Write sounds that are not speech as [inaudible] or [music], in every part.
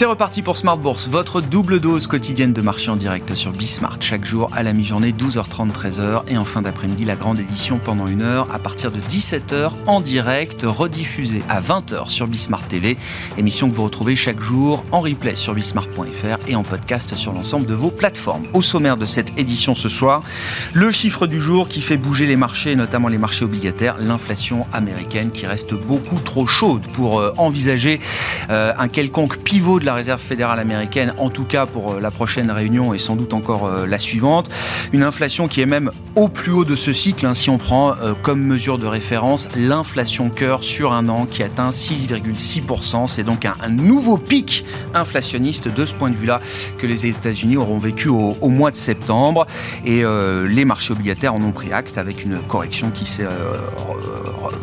C'est reparti pour Smart Bourse, votre double dose quotidienne de marché en direct sur Bismart. Chaque jour à la mi-journée, 12h30, 13h. Et en fin d'après-midi, la grande édition pendant une heure à partir de 17h en direct, rediffusée à 20h sur Bismart TV. Émission que vous retrouvez chaque jour en replay sur bismart.fr et en podcast sur l'ensemble de vos plateformes. Au sommaire de cette édition ce soir, le chiffre du jour qui fait bouger les marchés, notamment les marchés obligataires, l'inflation américaine qui reste beaucoup trop chaude pour euh, envisager euh, un quelconque pivot de la la Réserve fédérale américaine, en tout cas pour euh, la prochaine réunion et sans doute encore euh, la suivante. Une inflation qui est même au plus haut de ce cycle, hein, si on prend euh, comme mesure de référence l'inflation cœur sur un an qui atteint 6,6%. C'est donc un, nouveau pic inflationniste de ce point de vue-là que les États-Unis auront vécu au, mois de septembre. Et les marchés obligataires en ont pris acte avec une correction qui s'est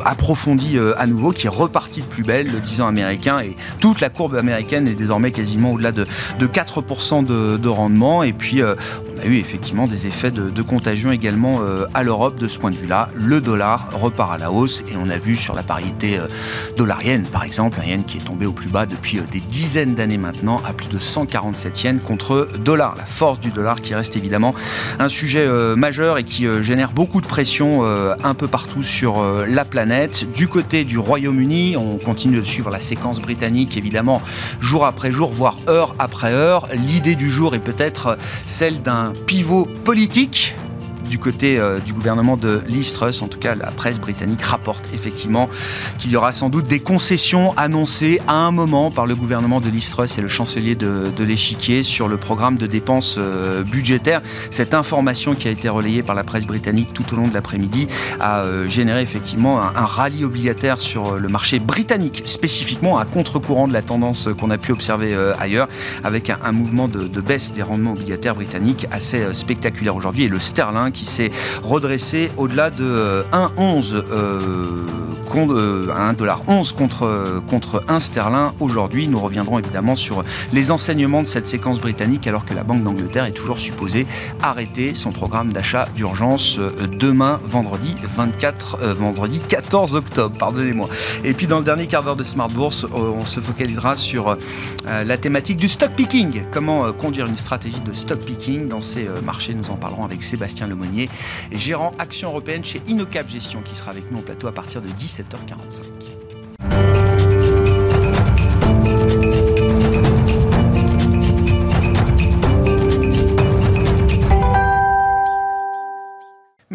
approfondie à nouveau, qui est repartie de plus belle, le 10 ans américain et toute la courbe américaine est désormais quasiment au-delà de, 4% de, rendement. Et puis, euh, on a eu effectivement des effets de, contagion également euh, à l'Europe de ce point de vue-là. Le dollar repart à la hausse et on a vu sur la parité euh, dollarienne, par exemple, un yen qui est tombé au plus bas depuis des dizaines d'années maintenant, à plus de 147 yens contre dollar. La force du dollar qui reste évidemment un sujet majeur et qui génère beaucoup de pression un peu partout sur la planète. Du côté du Royaume-Uni, on continue de suivre la séquence britannique, évidemment, jour après jour, voire heure après heure. L'idée du jour est peut-être celle d'un pivot politique du côté euh, du gouvernement de Liz Truss. En tout cas, la presse britannique rapporte effectivement qu'il y aura sans doute des concessions annoncées à un moment par le gouvernement de Liz Truss et le chancelier de, l'échiquier sur le programme de dépenses euh, budgétaires. Cette information qui a été relayée par la presse britannique tout au long de l'après-midi a euh, généré effectivement un, rallye obligataire sur le marché britannique, spécifiquement à contre-courant de la tendance qu'on a pu observer ailleurs, avec un, mouvement de, de, baisse des rendements obligataires britanniques assez spectaculaire aujourd'hui. Et le sterling qui s'est redressé au-delà de 1,11 euh, euh, euh, à 1,11$ contre, contre 1 sterling aujourd'hui. Nous reviendrons évidemment sur les enseignements de cette séquence britannique alors que la Banque d'Angleterre est toujours supposée arrêter son programme d'achat d'urgence demain, vendredi 24, vendredi 14 octobre, pardonnez-moi. Et puis dans le dernier quart d'heure de Smart Bourse, on se focalisera sur la thématique du stock picking. Comment conduire une stratégie de stock picking dans ces marchés? Nous en parlerons avec Sébastien Lemoyne gérant Action Européenne chez Inocap Gestion, qui sera avec nous au plateau à partir de 17h45.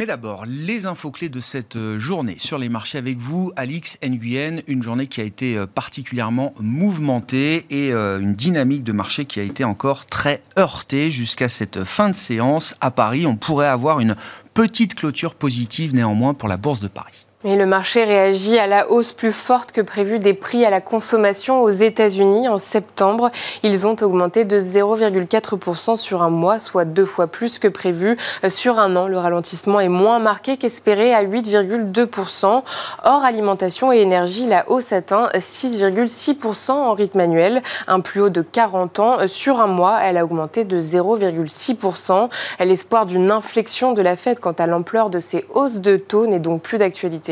D'abord, les infos clés de cette euh, journée sur les marchés avec vous, Alix Nguyen, une journée qui a été euh, particulièrement mouvementée et euh, une dynamique de marché qui a été encore très heurtée jusqu'à cette fin de séance à Paris. On pourrait avoir une petite clôture positive néanmoins pour la Bourse de Paris. Le marché réagit à la hausse plus forte que prévue des prix à la consommation aux États-Unis en septembre. Ils ont augmenté de 0,4% sur un mois, soit deux fois plus que prévu. Sur un an, le ralentissement est moins marqué qu'espéré à 8,2%. Hors alimentation et énergie, la hausse atteint 6,6% en rythme annuel, un plus haut de 40 ans. Sur un mois, elle a augmenté de 0,6%. L'espoir d'une inflexion de la Fed quant à l'ampleur de ces hausses de taux n'est donc plus d'actualité.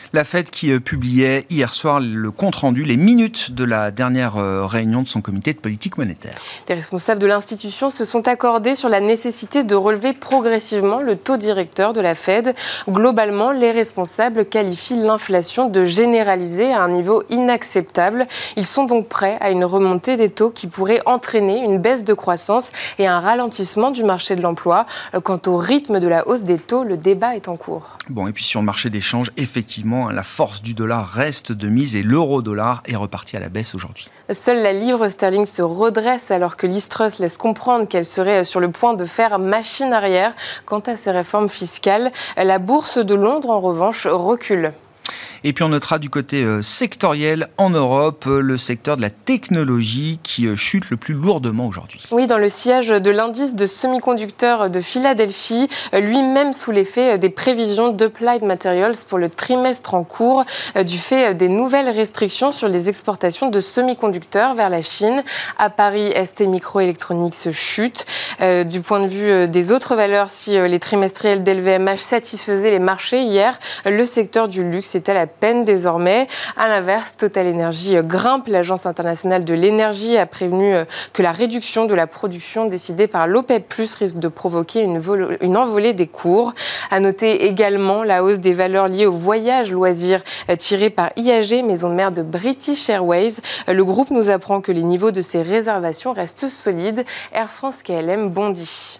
La Fed qui euh, publiait hier soir le compte-rendu, les minutes de la dernière euh, réunion de son comité de politique monétaire. Les responsables de l'institution se sont accordés sur la nécessité de relever progressivement le taux directeur de la Fed. Globalement, les responsables qualifient l'inflation de généralisée à un niveau inacceptable. Ils sont donc prêts à une remontée des taux qui pourrait entraîner une baisse de croissance et un ralentissement du marché de l'emploi. Euh, quant au rythme de la hausse des taux, le débat est en cours. Bon, et puis sur le marché d'échange, effectivement, La force du dollar reste de mise et l'euro-dollar est reparti à la baisse aujourd'hui. Seule la livre sterling se redresse alors que l'Istrus laisse comprendre qu'elle serait sur le point de faire machine arrière quant à ses réformes fiscales. La bourse de Londres, en revanche, recule. Et puis on notera du côté euh, sectoriel en Europe euh, le secteur de la technologie qui euh, chute le plus lourdement aujourd'hui. Oui, dans le sillage de l'indice de semi-conducteurs de Philadelphie, lui-même sous l'effet des prévisions d'Applied Materials pour le trimestre en cours du fait des nouvelles restrictions sur les exportations de semi-conducteurs vers la Chine. À Paris, ST Microelectronics chute. Du point de vue des autres valeurs, si les trimestriels d'LVMH satisfaisaient les marchés hier, le secteur du luxe est à la peine désormais. À l'inverse, Total Energy grimpe. L'Agence internationale de l'énergie a prévenu euh, que la réduction de la production décidée par l'OPEP risque de provoquer une, envolée des cours. À noter également la hausse des valeurs liées au voyage loisirs euh, tiré par IAG, maison de mère de British Airways. Euh, le groupe nous apprend que les niveaux de ses réservations restent solides. Air France KLM bondit.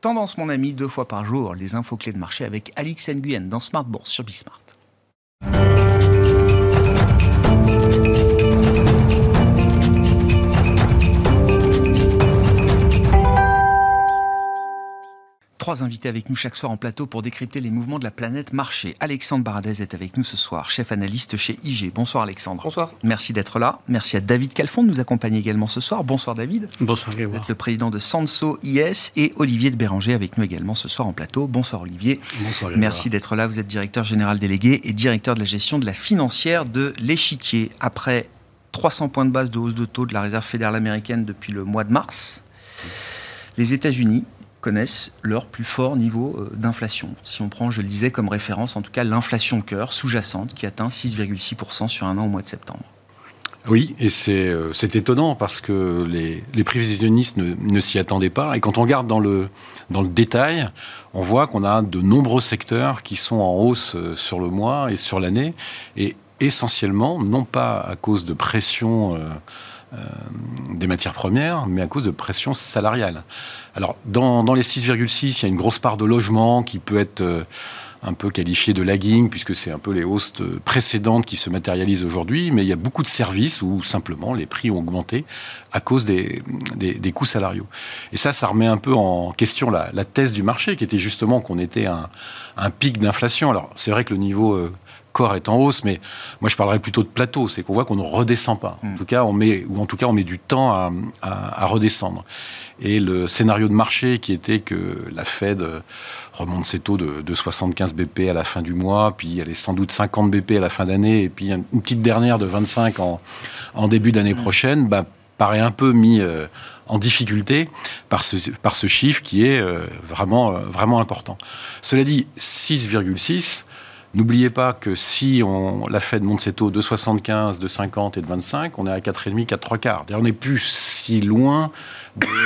Tendance, mon ami, deux fois par jour, les infos clés de marché avec Alix Nguyen dans Smart Bourse sur Bismart. you trois invités avec nous chaque soir en plateau pour décrypter les mouvements de la planète marché. Alexandre Baradez est avec nous ce soir, chef analyste chez IG. Bonsoir Alexandre. Bonsoir. Merci d'être là. Merci à David Calfon de nous accompagner également ce soir. Bonsoir David. Bonsoir Vous êtes le président de Sanso IS et Olivier de Béranger avec nous également ce soir en plateau. Bonsoir Olivier. Bonsoir Merci d'être là. Vous êtes directeur général délégué et directeur de la gestion de la financière de l'échiquier. Après 300 points de base de hausse de taux de la réserve fédérale américaine depuis le mois de mars, les États-Unis connaissent leur plus fort niveau euh, d'inflation. Si on prend, je le disais, comme référence, en tout cas, l'inflation cœur sous-jacente qui atteint 6,6% sur un an au mois de septembre. Oui, et c'est euh, étonnant parce que les, les prévisionnistes ne, ne s'y attendaient pas. Et quand on regarde dans le, dans le détail, on voit qu'on a de nombreux secteurs qui sont en hausse euh, sur le mois et sur l'année. Et essentiellement, non pas à cause de pression des matières premières, mais à cause de pression salariale. Alors, dans, les 6,6, il y a une grosse part de logement qui peut être euh, un peu qualifiée de lagging, puisque c'est un peu les hausses précédentes qui se matérialisent aujourd'hui, mais il y a beaucoup de services où simplement les prix ont augmenté à cause des, coûts salariaux. Et ça, ça remet un peu en question la, thèse du marché, qui était justement qu'on était un, un pic d'inflation. Alors, c'est vrai que le niveau... Euh, corps est en hausse, mais moi je parlerais plutôt de plateau, c'est qu'on voit qu'on ne redescend pas. En hmm. tout cas, on met, ou en tout cas, on met du temps à, à redescendre. Et le scénario de marché qui était que la Fed remonte ses taux de, 75 BP à la fin du mois, puis elle est sans doute 50 BP à la fin d'année, et puis une petite dernière de 25 en, en début d'année mmh. prochaine, bah, paraît un peu mis euh, en difficulté par ce, par ce chiffre qui est euh, vraiment, euh, vraiment important. Cela dit, 6,6, N'oubliez pas que si on, la Fed monte ses taux de 75, de 50 et de 25, on est à 4,5, 4 3 quarts. On n'est plus si loin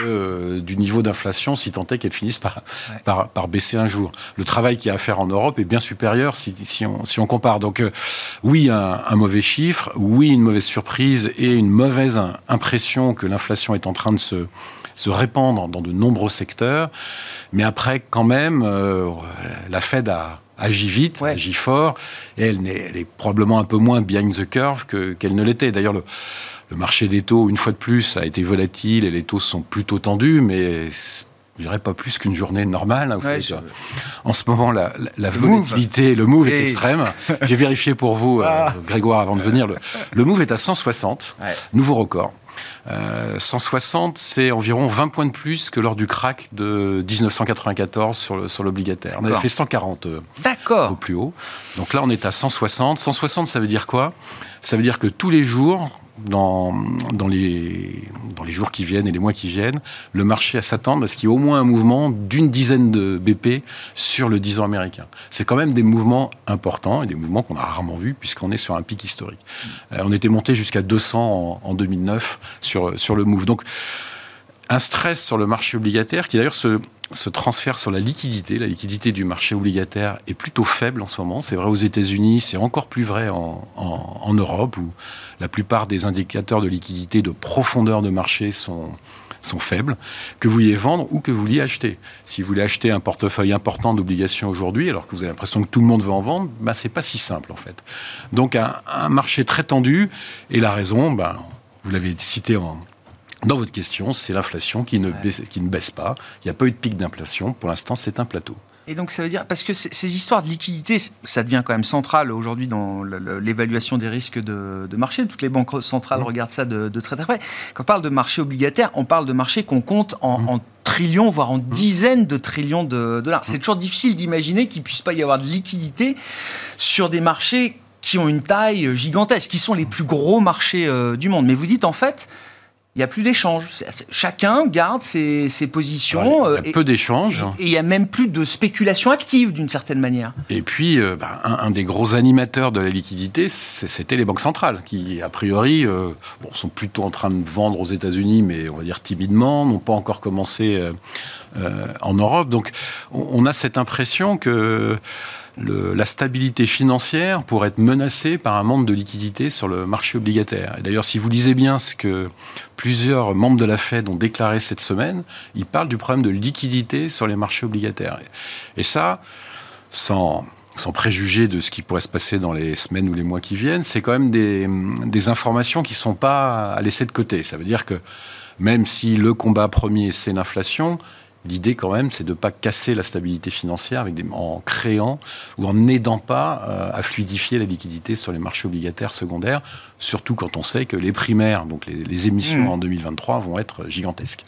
euh, du niveau d'inflation, si tant est qu'elle finisse par, par, baisser un jour. Le travail qu'il y a à faire en Europe est bien supérieur si, si, on, si on, compare. Donc euh, oui, un, mauvais chiffre, oui, une mauvaise surprise et une mauvaise impression que l'inflation est en train de se, se répandre dans de nombreux secteurs. Mais après, quand même, euh, la Fed a agit vite, agit fort, et elle, est, probablement un peu moins behind the curve qu'elle ne l'était. D'ailleurs, le, le marché des taux, une fois de plus, a été volatile et les taux sont plutôt tendus, mais je dirais pas plus qu'une journée normale. Hein, en ce moment, la, la, volatilité, le move est extrême. J'ai vérifié pour vous, euh, ah. Grégoire, avant de venir. Le, move est à 160, nouveau record. 160, euh, c'est environ 20 points de plus que lors du crack de 1994 sur l'obligataire. On avait fait 140 euh, au plus haut. Donc là, on est à 160. 160, ça veut dire quoi? Ça veut dire que tous les jours, dans, dans, les, dans les jours qui viennent et les mois qui viennent, le marché à s'attendre à ce qu'il y ait au moins un mouvement d'une dizaine de BP sur le 10 ans américain. C'est quand même des mouvements importants et des mouvements qu'on a rarement vus puisqu'on est sur un pic historique. Euh, on était monté jusqu'à 200 en, 2009 sur, sur le move. Donc, un stress sur le marché obligataire qui d'ailleurs se, se transfère sur la liquidité. La liquidité du marché obligataire est plutôt faible en ce moment. C'est vrai aux États-Unis, c'est encore plus vrai en, Europe, où la plupart des indicateurs de liquidité, de profondeur de marché sont, sont faibles, que vous vouliez vendre ou que vous vouliez acheter. Si vous voulez acheter un portefeuille important d'obligations aujourd'hui, alors que vous avez l'impression que tout le monde veut en vendre, ben, c'est pas si simple en fait. Donc un, un marché très tendu, et la raison, ben, vous l'avez cité en, dans votre question, c'est l'inflation qui, ne baisse, qui ne baisse pas. Il n'y a pas eu de pic d'inflation. Pour l'instant, c'est un plateau. Et donc ça veut dire, parce que ces histoires de liquidité, ça devient quand même central aujourd'hui dans l'évaluation des risques de, marché. Toutes les banques centrales mmh. regardent ça de, très très près. Quand on parle de marché obligataire, on parle de marché qu'on compte en, mmh. trillions, voire en mmh. dizaines de trillions de dollars. C'est toujours difficile d'imaginer qu'il ne puisse pas y avoir de liquidité sur des marchés qui ont une taille gigantesque, qui sont les plus gros marchés euh, du monde. Mais vous dites en fait, il n'y a plus d'échanges. Chacun garde ses, positions. il y a euh, peu d'échanges. Et il n'y a même plus de spéculation active, d'une certaine manière. Et puis, euh, bah, un, des gros animateurs de la liquidité, c'était les banques centrales, qui, a priori, euh, bon, sont plutôt en train de vendre aux États-Unis, mais on va dire timidement, n'ont pas encore commencé en Europe. Donc, on a cette impression que la stabilité financière pourrait être menacée par un manque de liquidité sur le marché obligataire. Et d'ailleurs, si vous lisez bien ce que plusieurs membres de la Fed ont déclaré cette semaine, ils parlent du problème de liquidité sur les marchés obligataires. Et ça, sans, sans préjuger de ce qui pourrait se passer dans les semaines ou les mois qui viennent, c'est quand même des, des informations qui ne sont pas à laisser de côté. Ça veut dire que même si le combat premier, c'est l'inflation, L'idée, quand même, c'est de ne pas casser la stabilité financière avec des, en créant ou en n'aidant pas euh, à fluidifier la liquidité sur les marchés obligataires secondaires, surtout quand on sait que les primaires, donc les, émissions mmh. en 2023, vont être gigantesques.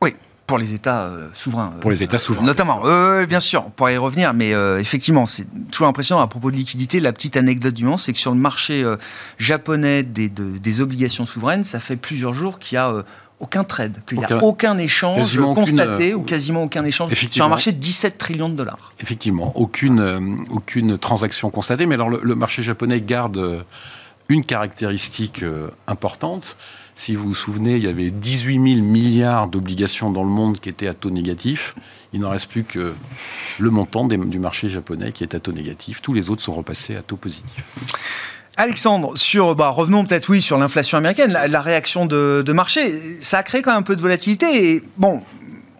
Oui, pour les États euh, souverains. Pour les États souverains. notamment, bien sûr, on pourrait y revenir, mais euh, effectivement, c'est toujours impressionnant à propos de liquidité. La petite anecdote du moment, c'est que sur le marché japonais des, des, obligations souveraines, ça fait plusieurs jours qu'il y a aucun trade, qu'il n'y a aucun échange constaté ou quasiment aucun échange sur un marché de 17 trillions de dollars. Effectivement, aucune, euh, aucune transaction constatée. Mais alors le, marché japonais garde euh, une caractéristique euh, importante. Si vous vous souvenez, il y avait 18 000 milliards d'obligations dans le monde qui étaient à taux négatif. Il n'en reste plus que le montant du marché japonais qui est à taux négatif. Tous les autres sont repassés à taux positif. Alexandre, sur, bah, revenons peut-être oui sur l'inflation américaine, la, réaction de, de, marché, ça a créé quand même un peu de volatilité. Et bon,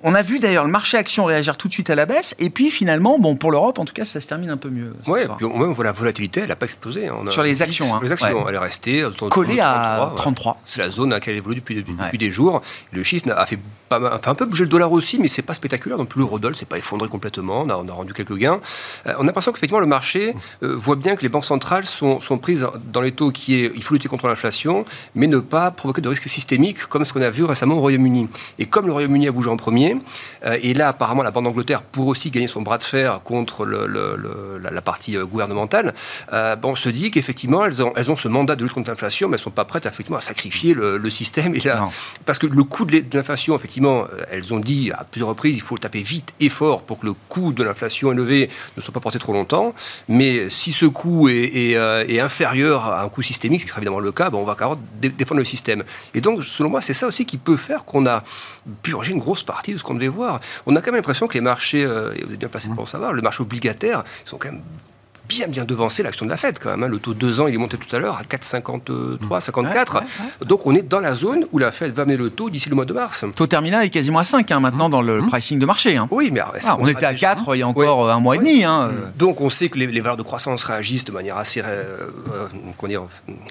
on a vu d'ailleurs le marché action réagir tout de suite à la baisse, et puis finalement, bon, pour l'Europe, en tout cas, ça se termine un peu mieux. Oui, même la volatilité, elle n'a pas explosé. Hein. sur les actions. Hein. les actions, elle est restée collée à 33. C'est la zone à laquelle elle évolue depuis, depuis, des jours. Le chiffre a fait, pas, un peu bouger le dollar aussi, mais c'est pas spectaculaire. Donc plus l'eurodoll s'est pas effondré complètement. On a, on a rendu quelques gains. Euh, on a l'impression qu'effectivement le marché euh, voit bien que les banques centrales sont, sont prises dans les taux qui est il faut lutter contre l'inflation, mais ne pas provoquer de risques systémiques comme ce qu'on a vu récemment au Royaume-Uni. Et comme le Royaume-Uni a bougé en premier, euh, et là, apparemment, la Banque d'Angleterre pourrait aussi gagner son bras de fer contre la, partie euh, gouvernementale. Bon, on se dit qu'effectivement, elles ont, elles ont ce mandat de lutte contre l'inflation, mais elles ne sont pas prêtes effectivement, à sacrifier le, système. Et là, parce que le coût de l'inflation, effectivement, elles ont dit à plusieurs reprises, il faut taper vite et fort pour que le coût de l'inflation élevé ne soit pas porté trop longtemps. Mais si ce coût est, est, inférieur à un coût systémique, ce qui sera évidemment le cas, bon, on va quand même défendre le système. Et donc, selon moi, c'est ça aussi qui peut faire qu'on a purgé une grosse partie de ce qu'on devait voir on a quand même l'impression que les marchés, euh, et vous êtes bien placé pour le savoir, le marché obligataire, ils sont quand même bien bien devancé l'action de la Fed quand même. Hein. Le taux de 2 ans, il est monté tout à l'heure à 4,53, 54. Donc on est dans la zone où la Fed va mener le taux d'ici le mois de mars. Taux terminal est quasiment à 5 hein, maintenant dans le mmh. pricing de marché. Hein. Oui, mais ah, on, était à 4 il y a encore un mois et demi. Mmh. Donc on sait que les, valeurs de croissance réagissent de manière assez euh, euh dire,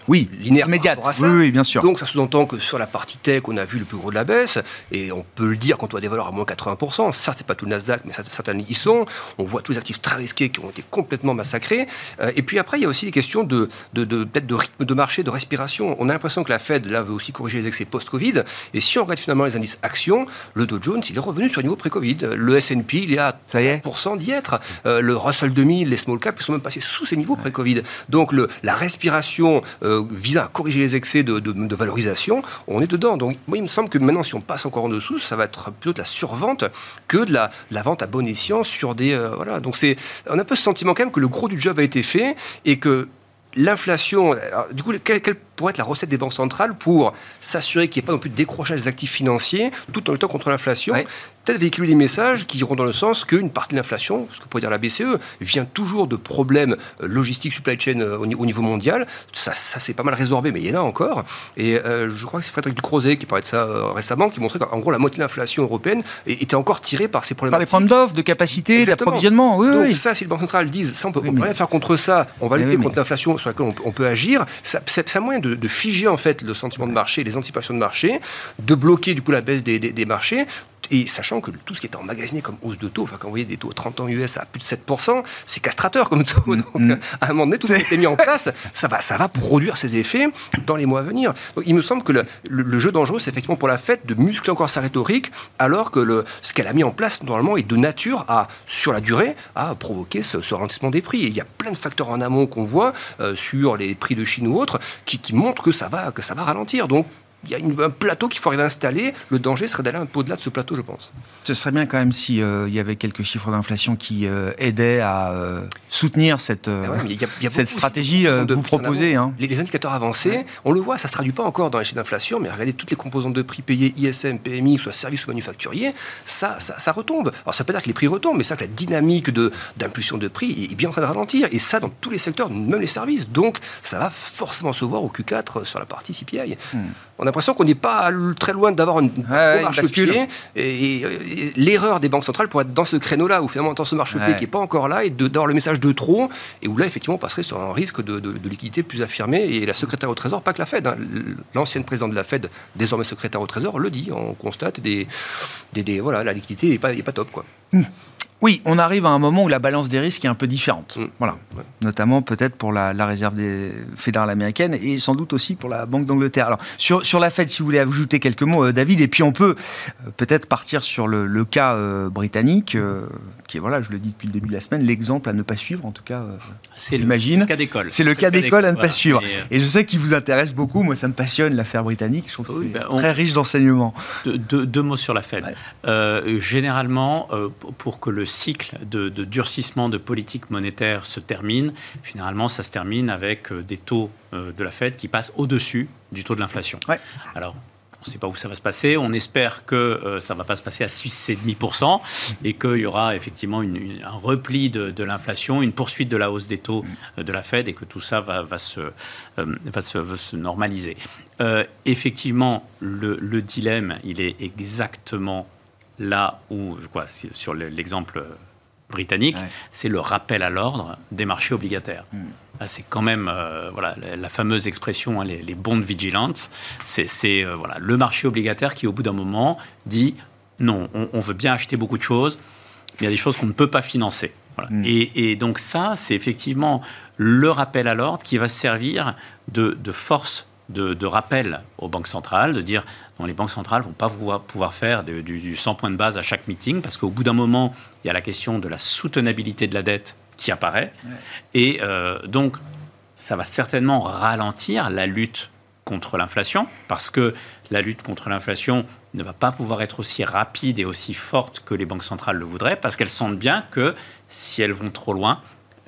oui, linéaire immédiate. Oui, bien sûr. Donc ça sous-entend que sur la partie tech, on a vu le plus gros de la baisse et on peut le dire quand on a des valeurs à moins 80%. Ça, c'est pas tout le Nasdaq, mais certains y sont. On voit tous les actifs très risqués qui ont été complètement massacrés. Euh, et puis après, il y a aussi des questions de, de, de peut-être de rythme de marché, de respiration. On a l'impression que la Fed, là, veut aussi corriger les excès post-Covid. Et si on regarde finalement les indices actions, le Dow Jones, il est revenu sur le niveau pré-Covid. Le S&P, il est à 3% d'y être. Euh, le Russell 2000, les small caps, ils sont même passés sous ces niveaux pré-Covid. Donc le, la respiration euh, visant à corriger les excès de, de, valorisation, on est dedans. Donc moi, il me semble que maintenant, si on passe encore en dessous, ça va être plutôt de la survente que de la, la vente à bon escient sur des... voilà. Donc c'est, on a un peu ce sentiment quand même que le gros du job a été fait et que l'inflation, du coup, quelle, pourrait être la recette des banques centrales pour s'assurer qu'il n'y ait pas non plus de décrochage des actifs financiers tout en luttant contre l'inflation Peut-être véhiculer des messages qui iront dans le sens qu'une partie de l'inflation, ce que pourrait dire la BCE, vient toujours de problèmes euh, logistiques, supply chain euh, au niveau mondial. Ça, ça c'est pas mal résorbé, mais il y en a encore. Et euh, je crois que c'est Frédéric Ducrozet qui parlait de ça récemment, qui montrait qu'en gros, la moitié de l'inflation européenne était encore tirée par ces problèmes. Par les points d'offre, de capacité, d'approvisionnement. Oui, Donc ça, si les banques centrales disent, ça, on peut, peut rien faire contre ça, on va lutter contre l'inflation sur laquelle on, peut agir, ça, c'est un moyen de, de figer en fait le sentiment de marché, les anticipations de marché, de bloquer du coup la baisse des, marchés et sachant que tout ce qui est emmagasiné comme hausse de taux, enfin quand vous voyez des taux 30 ans US à plus de 7%, c'est castrateur comme taux. [laughs] Donc mm. à un moment donné, tout ce qui a été mis en place, ça va, ça va produire ses effets dans les mois à venir. Donc il me semble que le, jeu dangereux, c'est effectivement pour la Fed de muscler encore sa rhétorique, alors que le, ce qu'elle a mis en place normalement est de nature à, sur la durée, à provoquer ce, ralentissement des prix. Et il y a plein de facteurs en amont qu'on voit euh, sur les prix de Chine ou autres qui, qui montrent que ça va, que ça va ralentir. Donc il y a un plateau qu'il faut arriver à installer. Le danger serait d'aller un peu au-delà de ce plateau, je pense. Ce serait bien quand même s'il euh, y avait quelques chiffres d'inflation qui euh, aidaient à euh, soutenir cette, cette stratégie que vous proposez. Hein. Les, indicateurs avancés, on le voit, ça ne se traduit pas encore dans les chiffres d'inflation, mais regardez toutes les composantes de prix payés, ISM, PMI, soit services ou manufacturiers, ça, ça, retombe. Alors ça peut dire que les prix retombent, mais ça que la dynamique d'impulsion de, prix est bien en train de ralentir, et ça dans tous les secteurs, même les services. Donc ça va forcément se voir au Q4 sur la partie CPI. Hmm on a l'impression qu'on n'est pas très loin d'avoir une ouais, marche-pied. Et, l'erreur des banques centrales pourrait être dans ce créneau-là, où finalement, dans ce marche-pied qui n'est pas encore là, et d'avoir le message de trop, et où là, effectivement, on passerait sur un risque de, liquidité plus affirmé. Et la secrétaire au Trésor, pas que la Fed, hein, l'ancienne présidente de la Fed, désormais secrétaire au Trésor, le dit. On constate des, des, voilà, la liquidité n'est pas, pas top. Quoi. Mmh. Oui, on arrive à un moment où la balance des risques est un peu différente. Mm. Voilà. Notamment peut-être pour la, réserve des fédérale américaine et sans doute aussi pour la Banque d'Angleterre. Alors, sur, sur la Fed, si vous voulez ajouter quelques mots, euh, David, et puis on peut euh, peut-être partir sur le, cas euh, britannique, qui est, voilà, je le dis depuis le début de la semaine, l'exemple à ne pas suivre, en tout cas, c'est le cas d'école. C'est le cas d'école à ne pas suivre. Et, je sais qu'il vous intéresse beaucoup, moi ça me passionne l'affaire britannique, je trouve que c'est ben, très riche d'enseignements. deux mots sur la Fed. généralement, pour que le cycle de, durcissement de politique monétaire se termine, généralement, ça se termine avec euh, des taux euh, de la Fed qui passent au-dessus du taux de l'inflation. Alors, on ne sait pas où ça va se passer. On espère que euh, ça ne va pas se passer à 6,5% et qu'il y aura effectivement un repli de, l'inflation, une poursuite de la hausse des taux de la Fed et que tout ça va, se, va se, normaliser. effectivement, le, le dilemme, il est exactement là où, quoi, sur l'exemple britannique, c'est le rappel à l'ordre des marchés obligataires. Hmm. C'est quand même euh, voilà, la, fameuse expression, hein, les, les bonds vigilantes. C'est euh, voilà, le marché obligataire qui, au bout d'un moment, dit non, on, veut bien acheter beaucoup de choses, mais il y a des choses qu'on ne peut pas financer. Hmm. Et, donc ça, c'est effectivement le rappel à l'ordre qui va servir de, de force de, rappel aux banques centrales, de dire non, les banques centrales ne vont pas pouvoir, faire du, 100 points de base à chaque meeting, parce qu'au bout d'un moment, il y a la question de la soutenabilité de la dette qui apparaît. Et euh, donc, ça va certainement ralentir la lutte contre l'inflation, parce que la lutte contre l'inflation ne va pas pouvoir être aussi rapide et aussi forte que les banques centrales le voudraient, parce qu'elles sentent bien que si elles vont trop loin,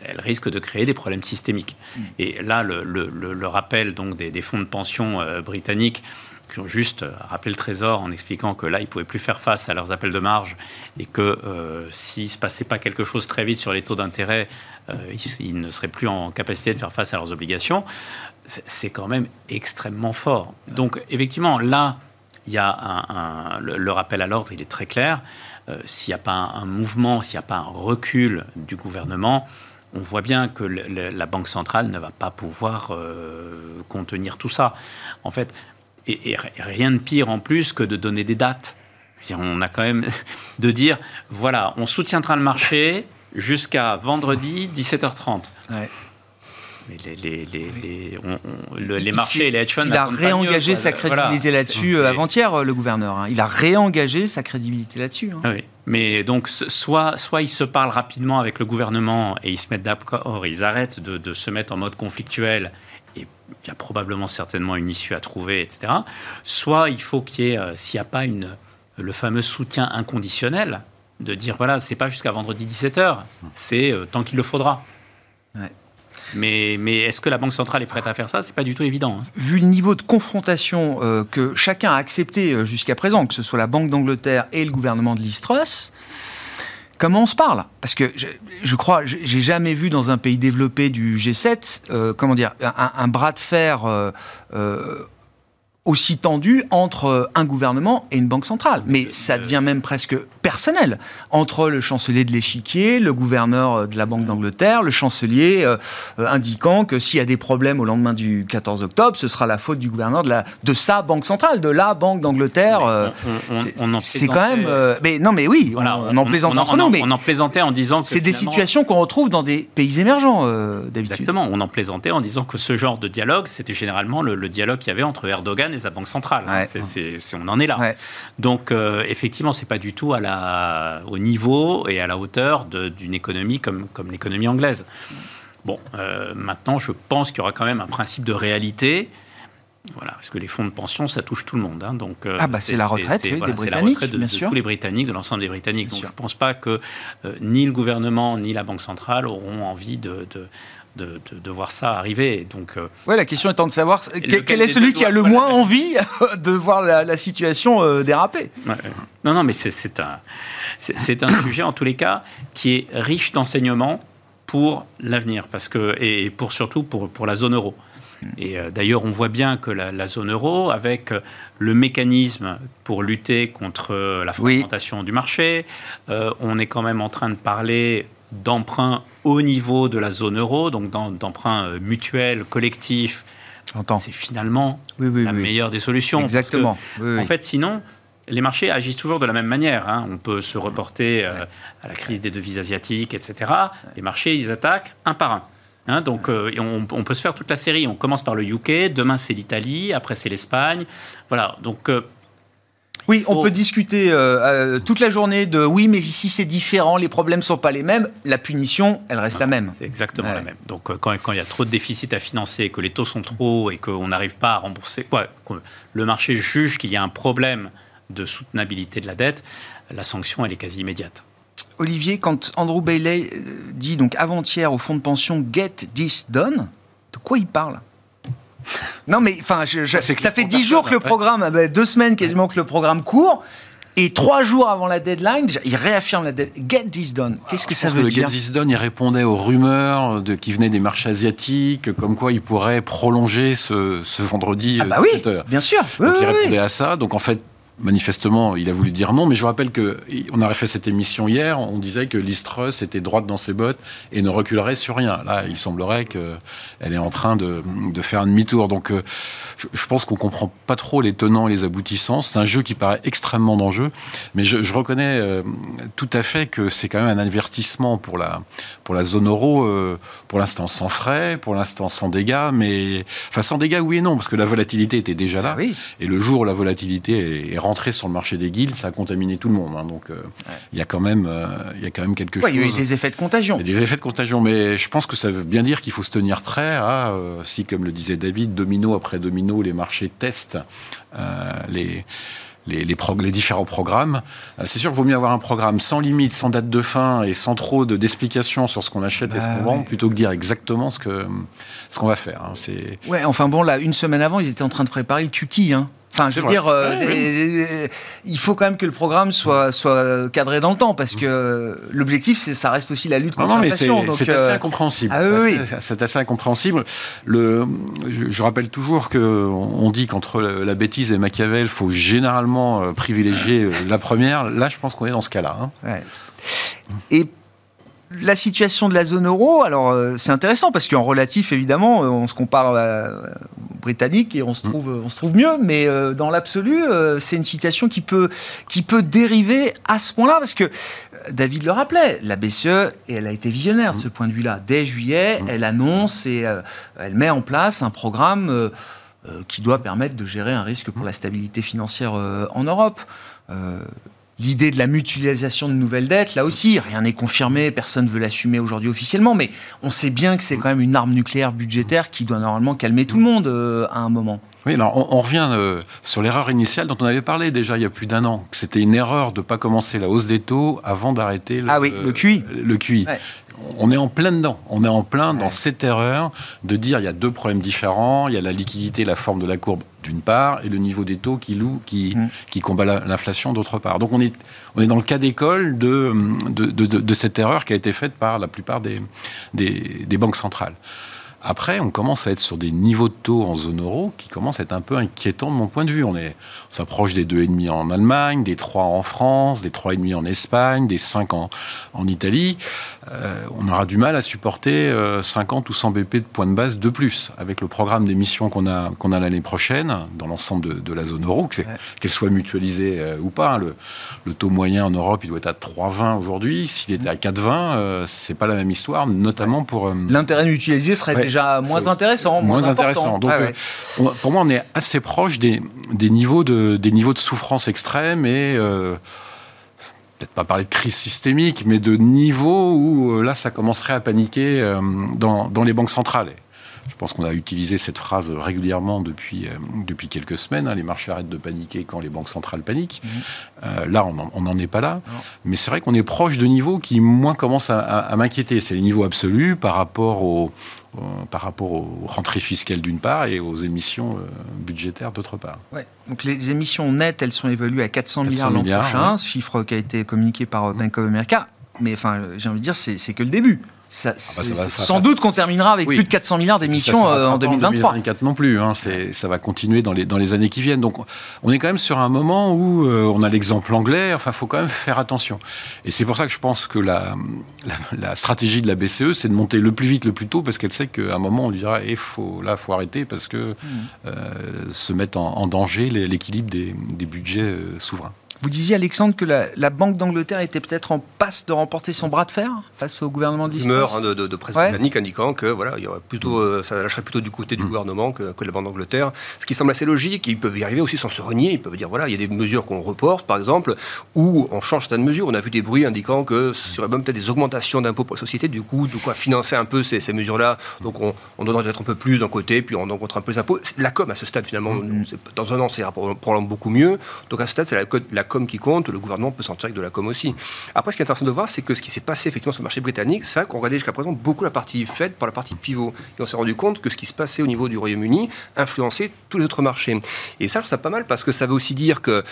elle risque de créer des problèmes systémiques. Mm. Et là, le, rappel donc des, fonds de pension euh, britanniques qui ont juste euh, rappelé le Trésor en expliquant que là, ils ne pouvaient plus faire face à leurs appels de marge et que euh, s'il ne se passait pas quelque chose très vite sur les taux d'intérêt, ils, ne seraient plus en capacité de faire face à leurs obligations, c'est quand même extrêmement fort. Donc, effectivement, là, il y a un, le, rappel à l'ordre, il est très clair. s'il n'y a pas un mouvement, s'il n'y a pas un recul du gouvernement, on voit bien que la Banque centrale ne va pas pouvoir euh, contenir tout ça. En fait, et, rien de pire en plus que de donner des dates. On a quand même [laughs] de dire, voilà, on soutiendra le marché jusqu'à vendredi 17h30. Les, les, marchés et les hedge funds. Il a réengagé sa crédibilité là-dessus euh, avant-hier, euh, le gouverneur. Hein. Il a réengagé sa crédibilité là-dessus. Hein. Oui. Mais donc, soit, soit ils se parlent rapidement avec le gouvernement et ils se mettent d'accord, ils arrêtent de, se mettre en mode conflictuel et il y a probablement certainement une issue à trouver, etc. Soit il faut qu'il y ait, euh, s'il n'y a pas une, le fameux soutien inconditionnel, de dire voilà, c'est pas jusqu'à vendredi 17h, c'est euh, tant qu'il le faudra. Ouais. Mais, est-ce que la Banque centrale est prête à faire ça? C'est pas du tout évident. Hein. Vu le niveau de confrontation euh, que chacun a accepté euh, jusqu'à présent, que ce soit la Banque d'Angleterre et le gouvernement de Listros, comment on se parle? Parce que je, je crois, j'ai jamais vu dans un pays développé du G7, euh, comment dire, un, bras de fer aussi tendu entre un gouvernement et une banque centrale. Mais ça devient même presque personnel entre le chancelier de l'échiquier, le gouverneur de la Banque d'Angleterre, le chancelier euh, indiquant que s'il y a des problèmes au lendemain du 14 octobre, ce sera la faute du gouverneur de, la, de sa banque centrale, de la Banque d'Angleterre. Euh, c'est quand même... Euh, mais non, mais oui, on, en plaisante entre nous. Mais on en plaisantait en disant que... C'est des situations qu'on retrouve dans des pays émergents, d'habitude. Exactement, on en plaisantait en disant que ce genre de dialogue, c'était généralement le, le dialogue qu'il y avait entre Erdogan et sa banque centrale. Hein. on en est là. Donc, euh, effectivement, c'est pas du tout à la, au niveau et à la hauteur d'une économie comme, comme l'économie anglaise. Bon, euh, maintenant, je pense qu'il y aura quand même un principe de réalité. Voilà, parce que les fonds de pension, ça touche tout le monde. Hein. donc, euh, ah bah c'est la retraite des Britanniques, de, bien sûr. tous les Britanniques, de l'ensemble des Britanniques. donc je ne pense pas que ni le gouvernement ni la Banque centrale auront envie de, de, voir ça arriver. Donc, euh, ouais, la question étant de savoir quel, est celui qui a le moins envie [laughs] de voir la, situation euh, déraper? Non, non, mais c'est un, c'est un sujet en tous les cas qui est riche d'enseignements pour l'avenir, parce que et pour surtout pour, pour la zone euro. Et euh, d'ailleurs, on voit bien que la, zone euro, avec le mécanisme pour lutter contre la fragmentation du marché, on est quand même en train de parler d'emprunt au niveau de la zone euro, donc d'emprunt euh, mutuel, collectif, c'est finalement la meilleure des solutions. Exactement. en fait, sinon, les marchés agissent toujours de la même manière. Hein. On peut se reporter euh, à la crise des devises asiatiques, etc. Les marchés, ils attaquent un par un. Hein. donc, euh, on, on, peut se faire toute la série. On commence par le UK, demain c'est l'Italie, après c'est l'Espagne. Voilà. Donc, oui, on peut discuter euh, euh, toute la journée de oui, mais ici c'est différent, les problèmes sont pas les mêmes. La punition, elle reste la même. C'est exactement la même. Donc euh, quand, il y a trop de déficits à financer, que les taux sont trop hauts et qu'on n'arrive pas à rembourser, le marché juge qu'il y a un problème de soutenabilité de la dette, la sanction elle est quasi immédiate. Olivier, quand Andrew Bailey dit donc avant-hier au fonds de pension Get This Done, de quoi il parle? Non, mais enfin, ça fait dix jours que le programme, bah, deux semaines quasiment que le programme court. Et trois jours avant la deadline, il réaffirme la deadline. Get this done. Qu'est-ce que ça veut dire Get this done, il répondait aux rumeurs de, qui venaient des marchés asiatiques, comme quoi il pourrait prolonger ce, vendredi ah bah oui, Bien sûr. Donc il répondait à ça. Donc en fait, manifestement, il a voulu dire non, mais je vous rappelle qu'on a fait cette émission hier, on disait que l'Istrus était droite dans ses bottes et ne reculerait sur rien. Là, il semblerait qu'elle est en train de, faire un demi-tour. Donc, euh, je, pense qu'on comprend pas trop les tenants et les aboutissants. C'est un jeu qui paraît extrêmement dangereux, mais je, reconnais euh, tout à fait que c'est quand même un avertissement pour la, pour la zone euro, euh, pour l'instant sans frais, pour l'instant sans dégâts, mais enfin sans dégâts oui et non, parce que la volatilité était déjà là. Ah oui. Et le jour où la volatilité est, rentrée sur le marché des guildes, ça a contaminé tout le monde. Hein. donc euh, il y a quand même, il y a quand même quelque chose. Il y a eu des effets de contagion. Il y a des effets de contagion, mais je pense que ça veut bien dire qu'il faut se tenir prêt à, si comme le disait David, domino après domino les marchés testent euh, les, les, les, différents programmes. Euh, c'est sûr qu'il vaut mieux avoir un programme sans limite, sans date de fin et sans trop d'explications sur ce qu'on achète et ce qu'on bah vend, plutôt que dire exactement ce qu'on ce qu'on va faire. Hein. Ouais, enfin bon, là, une semaine avant, ils étaient en train de préparer le QT. Hein. Enfin, je veux dire, euh, il faut quand même que le programme soit, soit cadré dans le temps, parce que l'objectif, c'est, ça reste aussi la lutte contre l'inflation. C'est, c'est assez incompréhensible. Ah, oui, c'est, assez, incompréhensible. Le, je, rappelle toujours que on dit qu'entre la bêtise et Machiavel, il faut généralement euh, privilégier euh, la première. Là, je pense qu'on est dans ce cas-là. Hein. Ouais. Et la situation de la zone euro, alors c'est intéressant parce qu'en relatif, évidemment, on se compare à, britannique et on se trouve, on se trouve mieux. Mais euh, dans l'absolu, euh, c'est une situation qui peut, qui peut dériver à ce point-là parce que euh, David le rappelait, la BCE, et elle a été visionnaire de ce point de vue-là. Dès juillet, elle annonce et elle met en place un programme qui doit permettre de gérer un risque pour la stabilité financière en Europe l'idée de la mutualisation de nouvelles dettes, là aussi, rien n'est confirmé, personne ne veut l'assumer aujourd'hui officiellement, mais on sait bien que c'est quand même une arme nucléaire budgétaire qui doit normalement calmer tout le monde euh, à un moment. Oui, alors on, revient euh, sur l'erreur initiale dont on avait parlé déjà il y a plus d'un an. C'était une erreur de ne pas commencer la hausse des taux avant d'arrêter le, ah oui, le QI. le QI on est en plein dedans. On est en plein dans cette erreur de dire il y a deux problèmes différents. Il y a la liquidité, la forme de la courbe d'une part, et le niveau des taux qui loue, qui, mm. qui combat l'inflation d'autre part. Donc on est, on est dans le cas d'école de de, cette erreur qui a été faite par la plupart des, des, banques centrales. Après, on commence à être sur des niveaux de taux en zone euro qui commencent à être un peu inquiétants de mon point de vue. On, s'approche des 2,5 en Allemagne, des 3 en France, des 3,5 en Espagne, des 5 en, en Italie. Euh, on aura du mal à supporter 50 euh, ou 100 BP de points de base de plus avec le programme d'émissions qu'on a, qu'on a l'année prochaine dans l'ensemble de, la zone euro, qu'elle soit mutualisée euh, ou pas. Le, le, taux moyen en Europe, il doit être à 3,20 aujourd'hui. S'il était à 4,20, c'est pas la même histoire, notamment pour... L'intérêt mutualisé serait déjà moins intéressant. Moins, intéressant. Donc, pour moi, on est assez proche des, des, niveaux, de, des niveaux de souffrance extrême et peut-être pas parler de crise systémique, mais de niveau où euh, là, ça commencerait à paniquer euh, dans, dans les banques centrales. Je pense qu'on a utilisé cette phrase régulièrement depuis, euh, depuis quelques semaines. Hein, les marchés arrêtent de paniquer quand les banques centrales paniquent. Mhm. là, on n'en est pas là. Mais c'est vrai qu'on est proche de niveaux qui, moins, commencent à, à m'inquiéter. C'est les niveaux absolus par rapport aux, euh, par rapport aux rentrées fiscales d'une part et aux émissions euh, budgétaires d'autre part. Ouais. Donc les émissions nettes, elles sont évaluées à 400, milliards l'an prochain, chiffre qui a été communiqué par euh, Bank of America. Mais enfin, j'ai envie de dire, c'est que le début. Ça, ah bah sans doute qu'on terminera avec plus de 400 milliards d'émissions euh, en 2023. En 2024 non plus, hein, ça va continuer dans les, dans les années qui viennent. Donc on est quand même sur un moment où euh, on a l'exemple anglais, enfin il faut quand même faire attention. Et c'est pour ça que je pense que la, la, stratégie de la BCE, c'est de monter le plus vite, le plus tôt, parce qu'elle sait qu'à un moment on lui dira, eh, faut, là il faut arrêter, parce que mmh. euh, se mettre en, danger l'équilibre des, des budgets souverains. Vous disiez, Alexandre, que la, Banque d'Angleterre était peut-être en passe de remporter son bras de fer face au gouvernement de l'Israël. Rumeur de, de, presse britannique indiquant que voilà, il y aurait plutôt, euh, ça lâcherait plutôt du côté du mm. gouvernement que, que, la Banque d'Angleterre. Ce qui semble assez logique. Ils peuvent y arriver aussi sans se renier. Ils peuvent dire voilà, il y a des mesures qu'on reporte, par exemple, ou on change certaines mesures. On a vu des bruits indiquant que ce serait même peut-être des augmentations d'impôts pour la société. Du coup, de quoi financer un peu ces, ces mesures-là. Donc on, on donnerait peut-être un peu plus d'un côté, puis on rencontre un peu les impôts. La com à ce stade, finalement, dans un an, c'est probablement beaucoup mieux. Donc à ce stade, c'est la, la com qui compte. Le gouvernement peut s'en tirer de la com aussi. Après, ce qui est intéressant de voir, c'est que ce qui s'est passé effectivement sur le marché britannique, c'est vrai qu'on regardait jusqu'à présent beaucoup la partie Fed par la partie pivot. Et on s'est rendu compte que ce qui se passait au niveau du Royaume-Uni influençait tous les autres marchés. Et ça, je trouve ça pas mal parce que ça veut aussi dire que euh,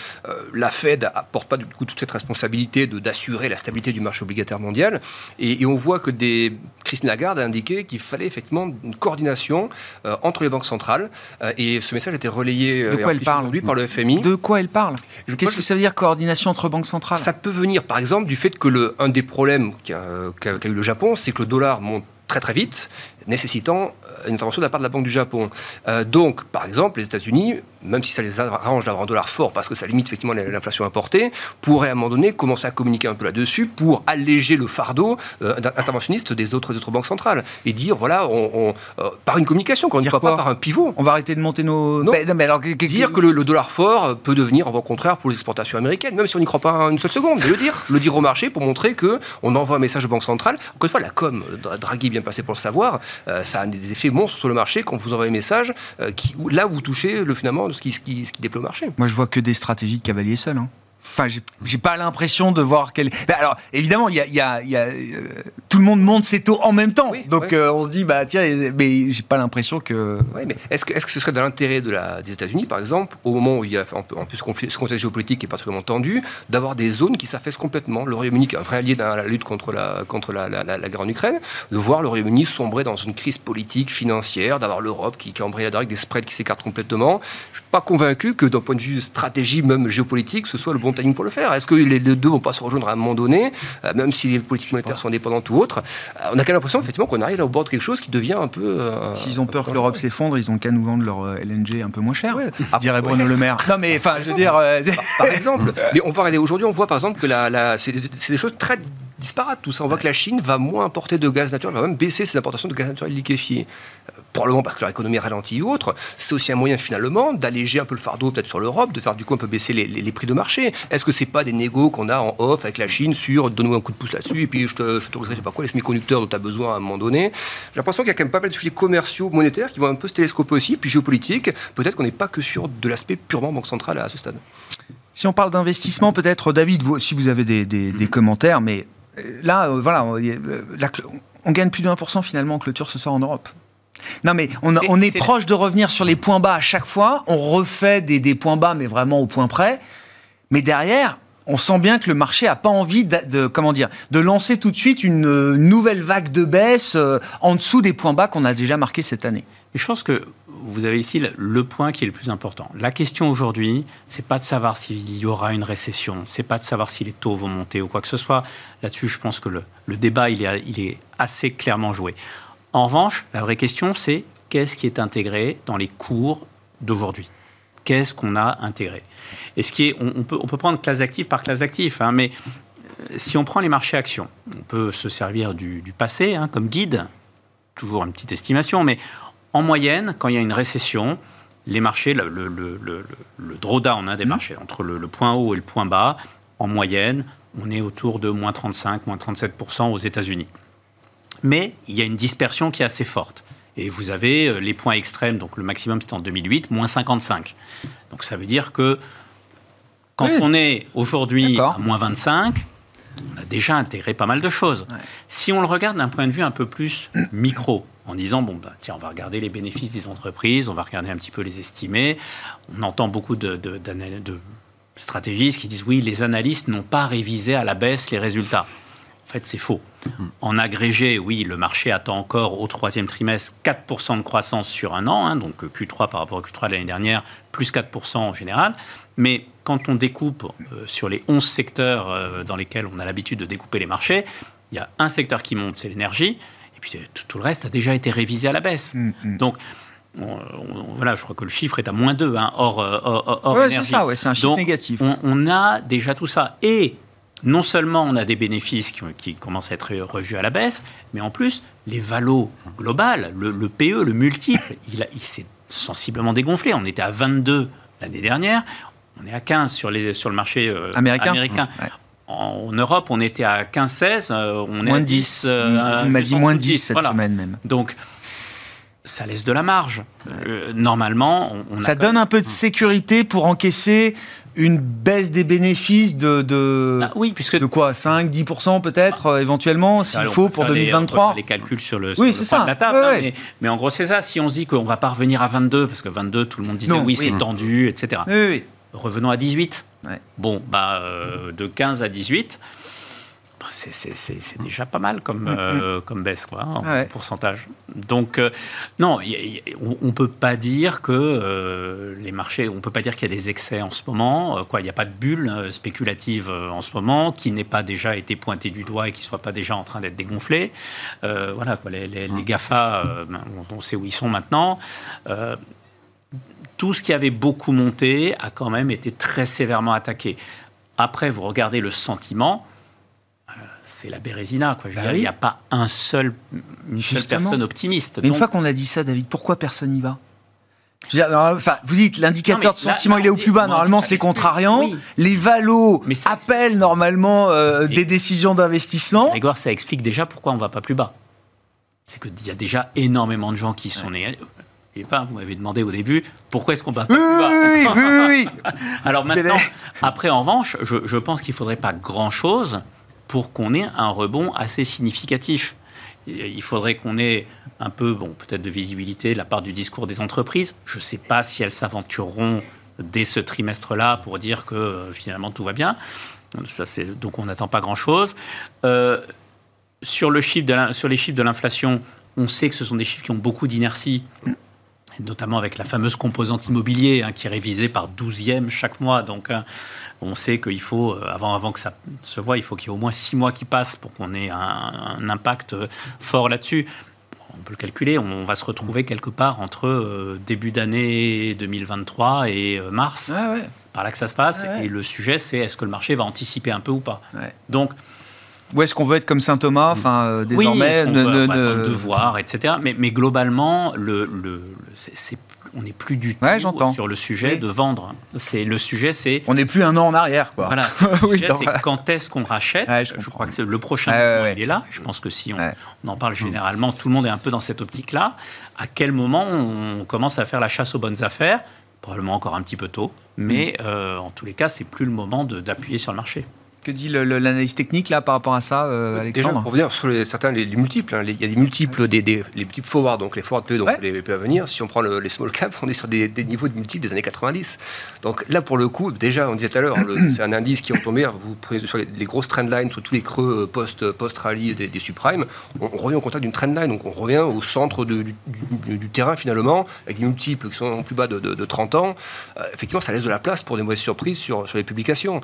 la Fed apporte pas du coup toute cette responsabilité d'assurer la stabilité du marché obligataire mondial. Et, on voit que des Christine Lagarde a indiqué qu'il fallait effectivement une coordination euh, entre les banques centrales. Euh, et ce message a été relayé de quoi elle parle par le FMI. De quoi elle parle? Qu'est-ce que ça veut dire coordination entre banques centrales? Ça peut venir, par exemple, du fait que le, un des problèmes qu'a eu le Japon, c'est que le dollar monte très très vite, nécessitant une intervention de la part de la Banque du Japon. Euh, donc, par exemple, les États-Unis même si ça les arrange d'avoir un dollar fort parce que ça limite effectivement l'inflation importée, pourrait à un moment donné commencer à communiquer un peu là-dessus pour alléger le fardeau euh, interventionniste des autres, autres banques centrales et dire voilà, on, euh, par une communication, quand on ne pas par un pivot. On va arrêter de monter nos. Non, mais alors, dire que le, dollar fort peut devenir en voie contraire pour les exportations américaines, même si on n'y croit pas une seule seconde, mais le dire, le dire au marché pour montrer que on envoie un message aux banques centrales. Encore une fois, la com, Draghi bien passé pour le savoir, euh, ça a des effets monstres sur le marché quand vous envoyez un message qui, là vous touchez le finalement ce qui, ce qui, ce qui déploie le marché. Moi, je vois que des stratégies de cavalier seul. Hein. Enfin, j'ai pas l'impression de voir quel. Ben, alors, évidemment, il y a, y a, y a euh, tout le monde monte ses taux en même temps. Donc, euh, on se dit, bah tiens, mais j'ai pas l'impression que. Oui, mais est-ce que, est -ce que ce serait dans l'intérêt de la, des États-Unis, par exemple, au moment où il y a en, plus ce, conflit, ce contexte géopolitique est particulièrement tendu, d'avoir des zones qui s'affaissent complètement? Le Royaume-Uni, qui est un vrai allié dans la lutte contre la, contre la, la, guerre en Ukraine, de voir le Royaume-Uni sombrer dans une crise politique, financière, d'avoir l'Europe qui, qui embraye la des spreads qui s'écartent complètement. Je pas convaincu que, d'un point de vue stratégie, même géopolitique, ce soit le bon timing pour le faire. Est-ce que les deux vont pas se rejoindre à un moment donné, euh, même si les politiques monétaires sont indépendantes ou autres euh, On a quand même l'impression effectivement qu'on arrive au bord de quelque chose qui devient un peu. Euh, S'ils ont peur que l'Europe s'effondre, ils ont qu'à nous vendre leur LNG un peu moins cher, [laughs] dirait Bruno Le Maire. Non mais enfin, je veux dire. Par, exemple, mais on va regarder aujourd'hui, on voit par exemple que la, c'est des choses très disparates tout ça. On voit que la Chine va moins importer de gaz naturel, va même baisser ses importations de gaz naturel liquéfié probablement parce que leur économie ralentit ou autre, c'est aussi un moyen finalement d'alléger un peu le fardeau peut-être sur l'Europe, de faire du coup un peu baisser les, prix de marché. Est-ce que c'est pas des négos qu'on a en off avec la Chine sur donne-nous un coup de pouce là-dessus et puis je te, je te je sais pas quoi, les semi-conducteurs dont tu as besoin à un moment donné. J'ai l'impression qu'il y a quand même pas mal de sujets commerciaux, monétaires qui vont un peu se télescoper aussi, puis géopolitiques. Peut-être qu'on n'est pas que sur de l'aspect purement banque centrale à ce stade. Si on parle d'investissement, peut-être, David, vous, si vous avez des, mm-hmm. commentaires, mais euh, là, euh, voilà, on gagne plus de 1% finalement en clôture ce soir en Europe. Non, mais on, est, proche de revenir sur les points bas à chaque fois. On refait des, points bas, mais vraiment au point près. Mais derrière, on sent bien que le marché a pas envie de, comment dire, de lancer tout de suite une euh, nouvelle vague de baisse euh, en dessous des points bas qu'on a déjà marqués cette année. Et je pense que vous avez ici le point qui est le plus important. La question aujourd'hui, c'est pas de savoir s'il y aura une récession, c'est pas de savoir si les taux vont monter ou quoi que ce soit. Là-dessus, je pense que le, débat, il est, assez clairement joué. En revanche, la vraie question, c'est qu'est-ce qui est intégré dans les cours d'aujourd'hui? Qu'est-ce qu'on a intégré? Et ce qui est, on, peut, on peut prendre classe d'actifs par classe d'actifs, hein, mais euh, si on prend les marchés actions, on peut se servir du, passé hein, comme guide, toujours une petite estimation, mais en moyenne, quand il y a une récession, les marchés, le, le, le, le drawdown hein, des mmh. marchés, entre le, point haut et le point bas, en moyenne, on est autour de moins 35, moins 37% aux États-Unis. Mais il y a une dispersion qui est assez forte. Et vous avez euh, les points extrêmes, donc le maximum c'était en 2008, moins 55. Donc ça veut dire que quand on est aujourd'hui à moins 25, on a déjà intégré pas mal de choses. Si on le regarde d'un point de vue un peu plus micro, en disant, bon, bah, tiens, on va regarder les bénéfices des entreprises, on va regarder un petit peu les estimés, on entend beaucoup de, de, de stratégistes qui disent, oui, les analystes n'ont pas révisé à la baisse les résultats. En fait, c'est faux. En agrégé, oui, le marché attend encore au troisième trimestre 4% de croissance sur un an, hein, donc Q3 par rapport au Q3 de l'année dernière, plus 4% en général. Mais quand on découpe euh, sur les 11 secteurs euh, dans lesquels on a l'habitude de découper les marchés, il y a un secteur qui monte, c'est l'énergie, et puis tout, le reste a déjà été révisé à la baisse. Mm, mm. Donc, voilà, je crois que le chiffre est à moins 2, hein, hors, euh, hors, c'est ça, ouais, c'est un chiffre négatif. On, on, a déjà tout ça. Et non seulement on a des bénéfices qui, commencent à être revus à la baisse, mais en plus, les valos globales, le, PE, le multiple, [laughs] il, s'est sensiblement dégonflé. On était à 22 l'année dernière, on est à 15 sur, les, sur le marché euh, américain. En, Europe, on était à 15-16, euh, on est à 10. Euh, on m'a dit moins 10 cette semaine même. Donc, ça laisse de la marge. normalement, on, ça donne un peu de sécurité pour encaisser une baisse des bénéfices de, de, bah oui, puisque de quoi 5-10% peut-être euh, éventuellement s'il faut pour 2023 les, calculs sur le, oui, sur de la table hein, mais, en gros c'est ça. Si on se dit qu'on va pas revenir à 22 parce que 22 tout le monde disait oui, c'est tendu etc revenons à 18 bon bah euh, de 15 à 18 bah, c'est déjà pas mal comme, mm, mm. Euh, comme baisse, quoi, en pourcentage. Donc, euh, non, on ne peut pas dire que les marchés, on ne peut pas dire qu'il y a des excès en ce moment, quoi, il n'y a pas de bulle spéculative en ce moment qui n'ait pas déjà été pointée du doigt et qui ne soit pas déjà en train d'être dégonflée. voilà, quoi, les, les, les GAFA, ben, on sait où ils sont maintenant tout ce qui avait beaucoup monté a quand même été très sévèrement attaqué. Après, vous regardez le sentiment, c'est la Bérésina. Quoi. Bah il n'y a pas un seul, une seule personne optimiste. Mais une fois qu'on a dit ça, David, pourquoi personne n'y va? Enfin, vous dites l'indicateur de sentiment il est au plus bas. Normalement, c'est contrariant. Les valos appellent normalement euh, des décisions d'investissement. Grégoire, ça explique déjà pourquoi on ne va pas plus bas. C'est qu'il y a déjà énormément de gens qui sont nés. Pas, vous m'avez demandé au début pourquoi est-ce qu'on va pas plus bas. Oui, oui, oui, [laughs] Alors maintenant, après en revanche, je, je pense qu'il ne faudrait pas grand-chose pour qu'on ait un rebond assez significatif. Il faudrait qu'on ait un peu, bon, peut-être de visibilité de la part du discours des entreprises. Je ne sais pas si elles s'aventureront dès ce trimestre-là pour dire que euh, finalement tout va bien. Ça, donc on n'attend pas grand-chose. Euh, sur, le chiffre de sur les chiffres de l'inflation, on sait que ce sont des chiffres qui ont beaucoup d'inertie notamment avec la fameuse composante immobilier hein, qui est révisée par douzième chaque mois. Donc, hein, on sait qu'il faut, euh, avant, avant que ça se voit, il faut qu'il y ait au moins six mois qui passent pour qu'on ait un, impact fort là-dessus. On peut le calculer, on va se retrouver quelque part entre euh, début d'année 2023 et euh, mars. Par là que ça se passe. Et le sujet, c'est est-ce que le marché va anticiper un peu ou pas. Donc, où est-ce qu'on veut être comme Saint Thomas, enfin euh, désormais, oui, on veut, devoir, etc. Mais, mais globalement, le, le on n'est plus du tout sur le sujet de vendre. C'est le sujet, c'est on n'est plus un an en arrière, quoi. Voilà, [laughs] oui, c'est quand est-ce qu'on rachète. je, crois que c'est le prochain moment, il est là. Je pense que si on, en parle généralement, tout le monde est un peu dans cette optique-là. À quel moment on commence à faire la chasse aux bonnes affaires? Probablement encore un petit peu tôt, mais mm. euh, en tous les cas, c'est plus le moment d'appuyer sur le marché. Que dit l'analyse technique là par rapport à ça, euh, Alexandre Déjà, pour revenir sur les, certains les, multiples, hein, il y a des multiples, des, des, les multiples forward, donc les forward PE, donc les PE à venir. Si on prend les small cap, on est sur des, niveaux de multiples des années 90. Donc là, pour le coup, déjà, on disait tout à l'heure, c'est un indice qui est tombé. Vous prenez sur les, grosses trendlines, sur tous les creux euh, post, rallye des, des subprimes, on, revient au contact d'une trendline, donc on revient au centre du, terrain finalement, avec des multiples qui sont plus bas de, 30 ans. Euh, effectivement, ça laisse de la place pour des mauvaises surprises sur, sur les publications.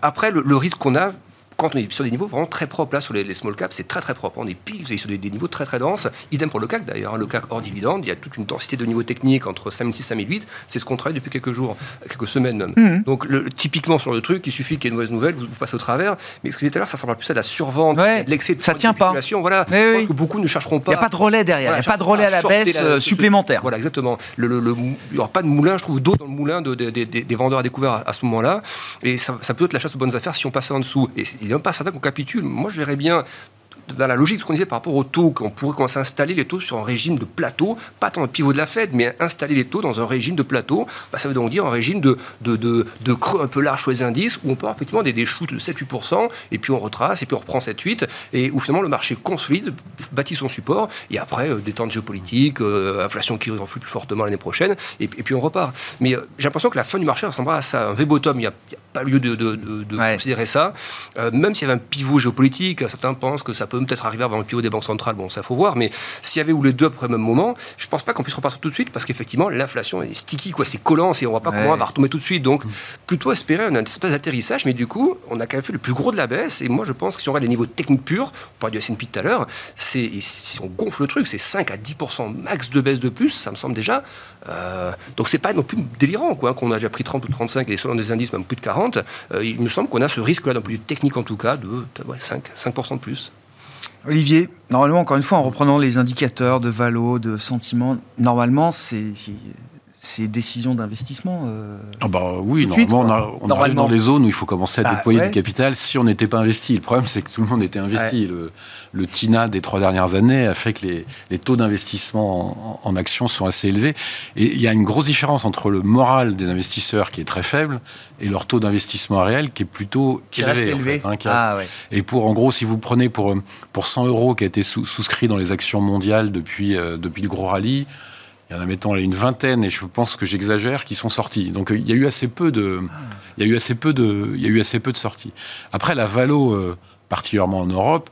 après, le risque qu'on a, quand on est sur des niveaux vraiment très propres, là, sur les, small caps, c'est très très propre. On est pile sur des, niveaux très très denses. Idem pour le CAC d'ailleurs. Hein. Le CAC hors dividende, il y a toute une densité de niveaux techniques entre 5006 et 5008. C'est ce qu'on travaille depuis quelques jours, quelques semaines même. Mmh. Donc, le, typiquement sur le truc, il suffit qu'il y ait une mauvaise nouvelle, vous, passez au travers. Mais ce que je disais tout à l'heure, ça ressemble plus à de la survente, de l'excès de Ça tient pas. Voilà. parce que beaucoup ne chercheront pas. Il n'y a pas de relais derrière. il n'y a pas de relais à la baisse euh, supplémentaire. Voilà, exactement. Le, il n'y aura pas de moulin, je trouve, d'eau dans le moulin des vendeurs à découvert à, ce moment-là. Et ça, peut être la chasse aux bonnes affaires si on passe en dessous. Et il n'y a pas certain qu'on capitule moi, je verrais bien dans la logique de ce qu'on disait par rapport aux taux, qu'on pourrait commencer à installer les taux sur un régime de plateau, pas tant le pivot de la Fed, mais installer les taux dans un régime de plateau, bah, ça veut donc dire un régime de, de, de, creux un peu large sur les indices, où on peut effectivement des, des shoots de 7-8%, et puis on retrace, et puis on reprend 7-8, et où finalement le marché consolide, bâtit son support, et après, euh, détente géopolitique, euh, inflation qui reflue plus fortement l'année prochaine, et, puis on repart. Mais euh, j'ai l'impression que la fin du marché ressemblera à ça. Un V-bottom, il n'y a, pas lieu de, de considérer ça. même s'il y avait un pivot géopolitique, certains pensent que ça peut peut-être arriver avant le pivot des banques centrales, bon, ça faut voir, mais s'il y avait ou les deux après le même moment, je pense pas qu'on puisse repartir tout de suite parce qu'effectivement, l'inflation est sticky, quoi, c'est collant, et on va pas comment on va retomber tout de suite. Donc, plutôt espérer un espèce d'atterrissage, mais du coup, on a quand même fait le plus gros de la baisse, et moi, je pense que si on regarde les niveaux techniques purs, on parlait du S&P tout à l'heure, si on gonfle le truc, c'est 5 à 10% max de baisse de plus, ça me semble déjà. Euh, donc c'est pas non plus délirant, quoi, qu'on a déjà pris 30 ou 35 et selon des indices même plus de 40. Euh, il me semble qu'on a ce risque-là, d'un point de vue technique en tout cas, de 5, 5% de plus. Olivier, normalement, encore une fois, en reprenant les indicateurs de valo, de sentiment, normalement, c'est ces décisions d'investissement euh, ah bah Oui, normalement, on, arrive dans des zones où il faut commencer à bah, déployer du capital si on n'était pas investi. Le problème, c'est que tout le monde était investi. Le, TINA des trois dernières années a fait que les, taux d'investissement en, actions sont assez élevés. Et il y a une grosse différence entre le moral des investisseurs qui est très faible et leur taux d'investissement réel qui est plutôt qui élevé. Hein, ah, et pour, en gros, si vous prenez pour, pour 100 euros qui a été souscrit dans les actions mondiales depuis, euh, depuis le gros rallye, il y en a, mettons, une vingtaine, et je pense que j'exagère, qui sont sortis. Donc il y a eu assez peu de, il y a eu assez peu de, il y a eu assez peu de sorties. Après, la Valo, euh, particulièrement en Europe,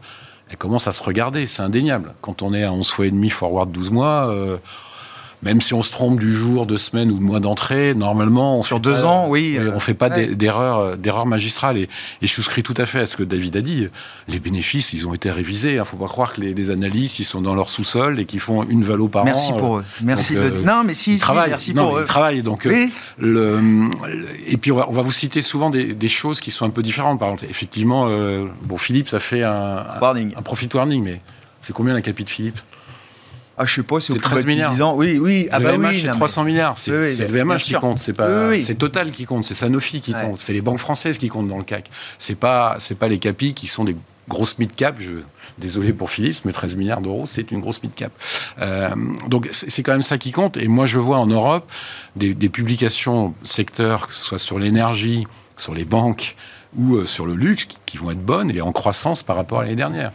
elle commence à se regarder, c'est indéniable. Quand on est à 11 fois et demi forward 12 mois, euh, même si on se trompe du jour, de semaine ou de mois d'entrée, normalement, on sur deux ans, oui, on fait pas d'erreurs, euh, d'erreurs magistrales. Et, je souscris tout à fait à ce que David a dit. Les bénéfices, ils ont été révisés. Il hein. ne faut pas croire que les, analystes, ils sont dans leur sous-sol et qu'ils font une valo par merci an. Merci pour eux. Merci. Euh, non, mais si, merci pour eux. Ils travaillent. Donc, euh, le, et puis on va, vous citer souvent des, choses qui sont un peu différentes. Par exemple, effectivement, bon, Philippe, ça fait un, warning. un, profit warning, mais c'est combien la capite Philippe? Ah, je sais pas, c'est 13 milliards. Oui, oui. Ah, bah oui, c'est 300 milliards. C'est le VMH qui compte. C'est pas, c'est Total qui compte. C'est Sanofi qui compte. C'est les banques françaises qui comptent dans le CAC. C'est pas, c'est pas les capis qui sont des grosses mid-cap. Je, désolé pour Philippe, mais 13 milliards d'euros, c'est une grosse mid-cap. Euh, donc, c'est quand même ça qui compte. Et moi, je vois en Europe des, des publications secteurs, que ce soit sur l'énergie, sur les banques ou euh, sur le luxe, qui vont être bonnes et en croissance par rapport à l'année dernière.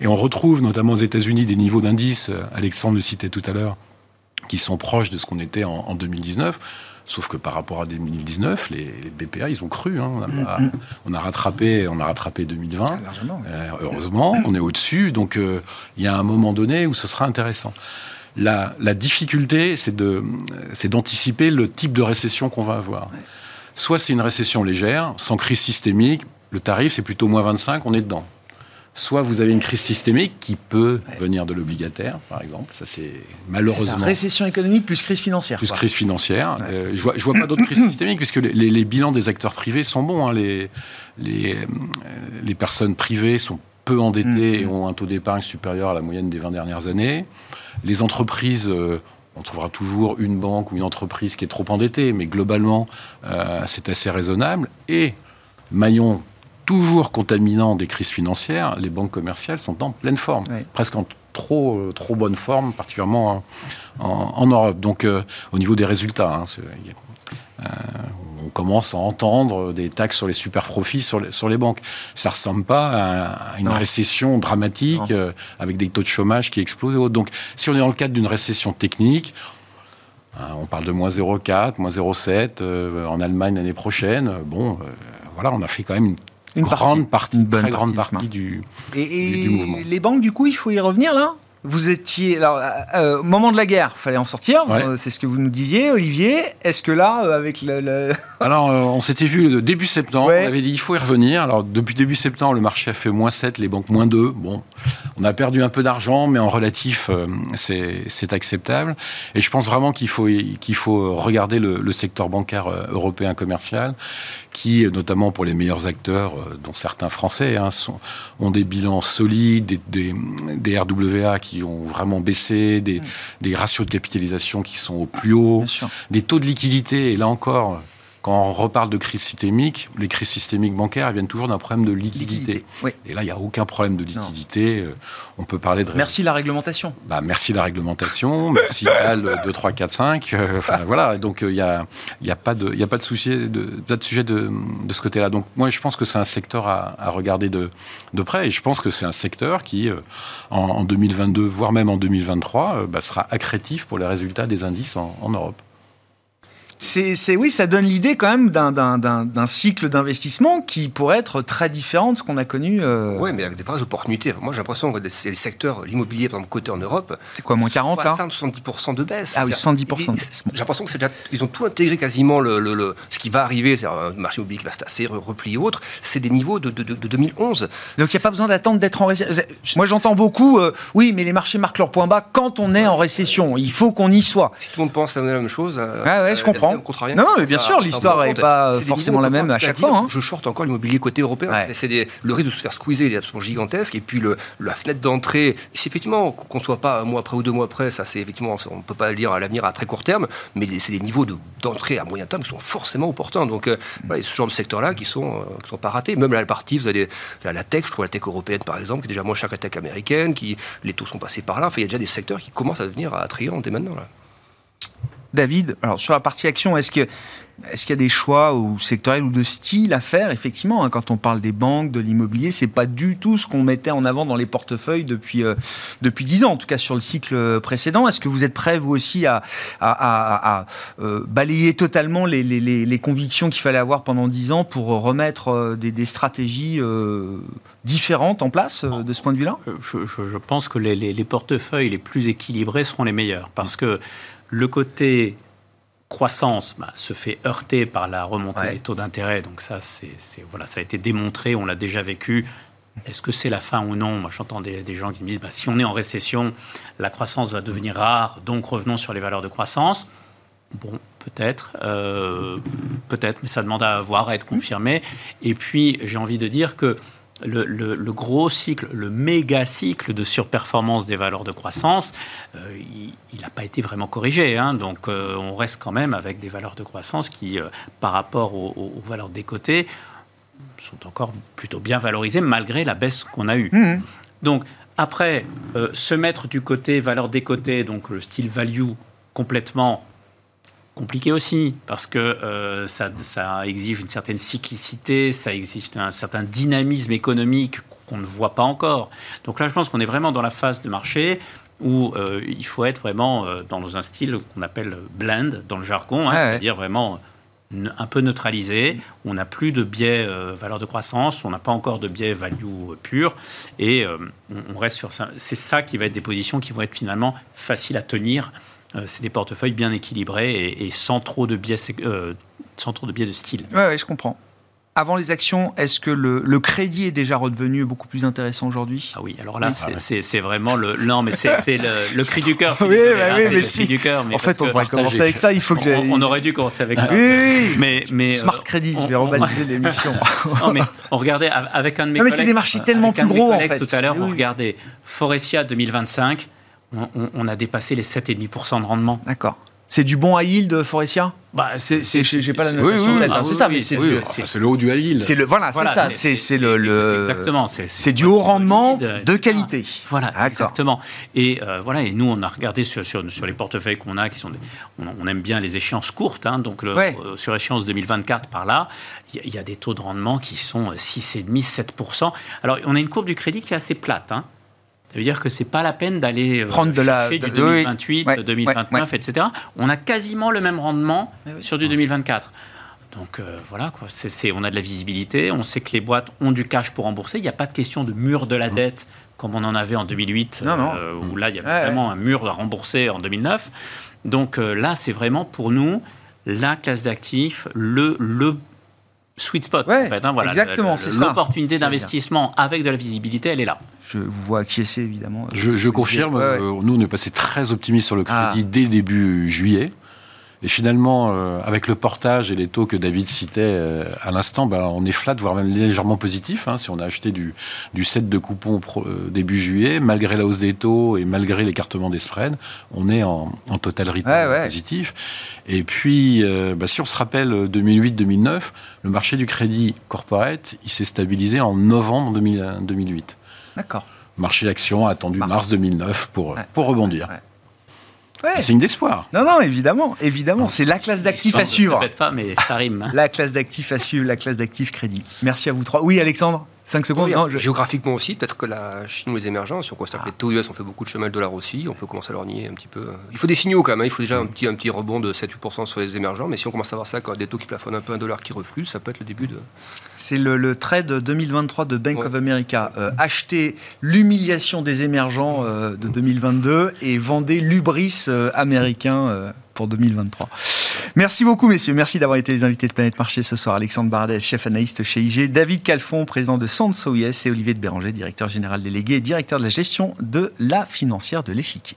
Et on retrouve notamment aux États-Unis des niveaux d'indices, euh, Alexandre le citait tout à l'heure, qui sont proches de ce qu'on était en, 2019. Sauf que par rapport à 2019, les, BPA, ils ont cru. Hein. On, a, rattrapé, on a rattrapé 2020. Ah, euh, heureusement, on est au-dessus. Donc, euh, il y a un moment donné où ce sera intéressant. La, difficulté, c'est d'anticiper le type de récession qu'on va avoir. Soit c'est une récession légère, sans crise systémique. Le tarif, c'est plutôt moins 25, on est dedans. Soit vous avez une crise systémique qui peut venir de l'obligataire, par exemple. Ça, c'est malheureusement. Ça, récession économique plus crise financière. Plus crise financière. Euh, je vois, vois pas d'autres crises [coughs] systémiques, puisque les, bilans des acteurs privés sont bons. Hein. Les, les, euh, les, personnes privées sont peu endettées mm. et ont un taux d'épargne supérieur à la moyenne des 20 dernières années. Les entreprises. Euh, on trouvera toujours une banque ou une entreprise qui est trop endettée, mais globalement, c'est assez raisonnable. Et maillon toujours contaminant des crises financières, les banques commerciales sont en pleine forme, presque en trop, euh, trop bonne forme, particulièrement en, Europe. Donc, euh, au niveau des résultats, hein, euh, on commence à entendre des taxes sur les super profits sur les, sur les banques. Ça ressemble pas à, une récession dramatique euh, avec des taux de chômage qui explosent et autres. Donc, si on est dans le cadre d'une récession technique, hein, on parle de moins 0,4, moins 0,7 euh, en Allemagne l'année prochaine. Bon, voilà, on a fait quand même une, grande partie, une très grande partie du, et, mouvement. Les banques, du coup, il faut y revenir là? Vous étiez alors euh, euh, au moment de la guerre, fallait en sortir. Euh, c'est ce que vous nous disiez, Olivier. Est-ce que là, avec le, [laughs] alors on s'était vu début septembre. On avait dit il faut y revenir. Alors depuis début septembre, le marché a fait moins 7, les banques moins 2. Bon, on a perdu un peu d'argent, mais en relatif, c'est acceptable. Et je pense vraiment qu'il faut qu'il faut regarder le, secteur bancaire européen commercial, qui notamment pour les meilleurs acteurs, dont certains français, hein, sont, ont des bilans solides, des, des, des RWA qui ont vraiment baissé, des, des ratios de capitalisation qui sont au plus haut, des taux de liquidité, et là encore, quand on reparle de crise systémique, les crises systémiques bancaires elles viennent toujours d'un problème de liquidité. Et là, il n'y a aucun problème de liquidité. Euh, on peut parler de. Merci la réglementation. Bah, merci la réglementation. merci BAL 2, 3, 4, 5. enfin, voilà. Donc, euh, il n'y a, y a, pas de, y a pas de, souci, de, pas de sujet de, de ce côté-là. Donc, moi, je pense que c'est un secteur à, à, regarder de, de près. Et je pense que c'est un secteur qui, euh, en, 2022, voire même en 2023, bah, sera accrétif pour les résultats des indices en, en Europe c'est oui, ça donne l'idée quand même d'un cycle d'investissement qui pourrait être très différent de ce qu'on a connu. Euh... Oui, mais avec des vraies opportunités. Moi, j'ai l'impression que c'est les secteurs, l'immobilier, par exemple, côté en Europe. C'est quoi, moins 40 là? 70% de baisse. Ah oui, 70%. J'ai l'impression que déjà, ils ont tout intégré quasiment le, le, ce qui va arriver, c'est un marché immobilier qui va se tasser, repli et autres. C'est des niveaux de, de, de 2011. Donc il n'y a pas besoin d'attendre d'être en récession. Moi, j'entends beaucoup, euh, oui, mais les marchés marquent leur point bas quand on est en récession. Il faut qu'on y soit. Si tout le monde pense à la même chose. Euh, ah ouais, je comprends. Non, mais bien sûr, l'histoire n'est pas forcément la même à chaque fois. Hein. Je short encore l'immobilier côté européen. C'est le risque de se faire squeezer est absolument gigantesque. Et puis le, la fenêtre d'entrée, c'est effectivement qu'on soit pas un mois après ou deux mois après, ça c'est effectivement, on ne peut pas lire à l'avenir à très court terme, mais c'est des niveaux d'entrée à moyen terme qui sont forcément opportuns. Donc euh, voilà, ce genre de secteurs-là qui sont, euh, qui sont pas ratés. Même la partie, vous avez la, tech, je trouve la tech européenne par exemple, qui est déjà moins chère que la tech américaine, qui les taux sont passés par là. Enfin, il y a déjà des secteurs qui commencent à devenir attrayants dès maintenant. Là. David, alors sur la partie action, est-ce que est-ce qu'il y a des choix ou sectoriels ou de style à faire? Effectivement, hein, quand on parle des banques, de l'immobilier, c'est pas du tout ce qu'on mettait en avant dans les portefeuilles depuis euh, depuis dix ans, en tout cas sur le cycle précédent. Est-ce que vous êtes prêt vous aussi à, euh, balayer totalement les, convictions qu'il fallait avoir pendant dix ans pour remettre euh, des, stratégies différentes en place de ce point de vue-là? Je, je, pense que les portefeuilles les plus équilibrés seront les meilleurs parce que le côté croissance bah, se fait heurter par la remontée des taux d'intérêt. Donc ça, c'est, voilà, ça a été démontré, on l'a déjà vécu. Est-ce que c'est la fin ou non? Moi, j'entends des, gens qui me disent bah, si on est en récession, la croissance va devenir rare, donc revenons sur les valeurs de croissance. Bon, peut-être, euh, peut-être, mais ça demande à voir, à être confirmé. Et puis, j'ai envie de dire que le, gros cycle, le méga cycle de surperformance des valeurs de croissance, euh, il n'a pas été vraiment corrigé. Hein. donc euh, on reste quand même avec des valeurs de croissance qui, euh, par rapport aux, valeurs décotées, sont encore plutôt bien valorisées malgré la baisse qu'on a eue. Mmh. Donc après, se mettre du côté valeur décotée, donc le style value complètement compliqué aussi, parce que euh, ça, ça, exige une certaine cyclicité, ça exige un certain dynamisme économique qu'on ne voit pas encore. Donc là, je pense qu'on est vraiment dans la phase de marché où euh, il faut être vraiment euh, dans un style qu'on appelle blend dans le jargon, hein, c'est-à-dire vraiment un peu neutralisé. On n'a plus de biais valeur de croissance, on n'a pas encore de biais value pur, et on reste sur ça. C'est ça qui va être des positions qui vont être finalement faciles à tenir euh, c'est des portefeuilles bien équilibrés et, sans, trop de biais, euh, sans trop de biais de style. Oui, ouais, je comprends. Avant les actions, est-ce que le, crédit est déjà redevenu beaucoup plus intéressant aujourd'hui? Ah oui, alors là, c'est vraiment le. Non, mais c'est le, cri du cœur. [laughs] oui, bah oui mais si. Du cœur, en fait, on devrait commencer avec ça. Il faut que on, on, aurait dû commencer avec ça. Oui, mais, mais, Smart euh, Crédit, je vais rebaptiser [laughs] l'émission. non, mais on regardait avec un de mes non, mais c'est des marchés tellement plus gros, en fait. Tout à l'heure, on regardait Forestia 2025 on, a dépassé les 7,5% de rendement. D'accord. C'est du bon high yield, Forestia? Bah, c'est, j'ai pas la notation oui, oui, oui, c'est ça, mais c'est, le haut du high yield. c'est le, voilà, Voilà, c'est ça, c'est- le, le- Exactement. C'est, du haut rendement solide, de qualité. Voilà, exactement. Et euh, voilà, et nous, on a regardé sur, sur, sur les portefeuilles qu'on a, qui sont, des- on, on aime bien les échéances courtes, hein, donc le- Ouais. euh, sur échéance 2024 par là, il y, a- il y a des taux de rendement qui sont 6,5, 7%. Alors, on a une courbe du crédit qui est assez plate. Hein. Ça veut dire que c'est pas la peine d'aller euh, Prendre de la- du de- oui, oui. 2028, Ouais, 2029, etc. On a quasiment le même rendement Eh sur du 2024. Donc euh, voilà, quoi. On a de la visibilité, on sait que les boîtes ont du cash pour rembourser. Il n'y a pas de question de mur de la dette comme on en avait en 2008, Non, non. euh, où là il y avait Ouais, vraiment un mur à rembourser en 2009. Donc euh, là, c'est vraiment pour nous la classe d'actifs, le, le sweet spot. Ouais, en fait, hein, voilà. exactement, c'est ça. L'opportunité d'investissement avec de la visibilité, elle est là. Je vous vois acquiescer, évidemment. Je, je confirme, Ouais, ouais. euh, nous on est passé très optimiste sur le crédit Ah. dès début juillet. Et finalement, euh, avec le portage et les taux que David citait euh, à l'instant, ben, on est flat, voire même légèrement positif. hein, si on a acheté du, du set de coupons pro- euh, début juillet, malgré la hausse des taux et malgré l'écartement des spreads, on est en, en total Ouais, ouais. positif. Et puis, euh, ben, si on se rappelle euh, 2008-2009, le marché du crédit corporate, il s'est stabilisé en novembre 2000 2008. D'accord. Marché action attendu Mars. mars, 2009 pour, Ouais. pour rebondir. Ouais. C'est une d'espoir. Non, non, évidemment, évidemment. C'est la classe d'actifs à Je ne suivre. pas, mais ça rime. hein. La classe d'actifs à suivre, la classe d'actifs crédit. Merci à vous trois. Oui, Alexandre? 5 secondes Oui, Non, je- Géographiquement aussi, peut-être que la Chine ou les émergents, si on constate Ah. que les taux US ont fait beaucoup de chemin le dollar aussi, on peut commencer à leur nier un petit peu. Il faut des signaux quand même, hein. il faut déjà un petit, un petit rebond de 7-8% sur les émergents, mais si on commence à voir ça quand des taux qui plafonnent un peu, un dollar qui reflue, ça peut être le début de. C'est le, le trade 2023 de Bank Ouais. of America. Euh, achetez l'humiliation des émergents euh, de 2022 et vendez l'ubris euh, américain euh, pour 2023. Merci beaucoup, messieurs. Merci d'avoir été les invités de Planète Marché ce soir. Alexandre Bardès, chef analyste chez IG, David Calfon, président de Sanso Yes, et Olivier de Béranger, directeur général délégué et directeur de la gestion de la financière de l'échiquier.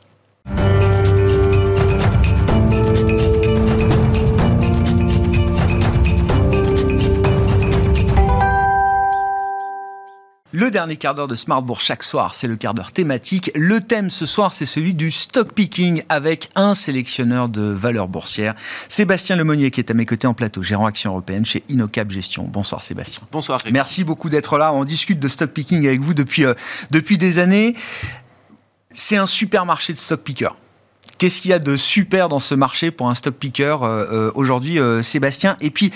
Le dernier quart d'heure de Smartbourg chaque soir, c'est le quart d'heure thématique. Le thème ce soir, c'est celui du stock picking avec un sélectionneur de valeurs boursières, Sébastien Lemonnier, qui est à mes côtés en plateau, gérant action européenne chez Inocap Gestion. Bonsoir Sébastien. Bonsoir. Merci beaucoup d'être là. On discute de stock picking avec vous depuis, euh, depuis des années. C'est un super marché de stock picker. Qu'est-ce qu'il y a de super dans ce marché pour un stock picker euh, euh, aujourd'hui, euh, Sébastien? Et puis,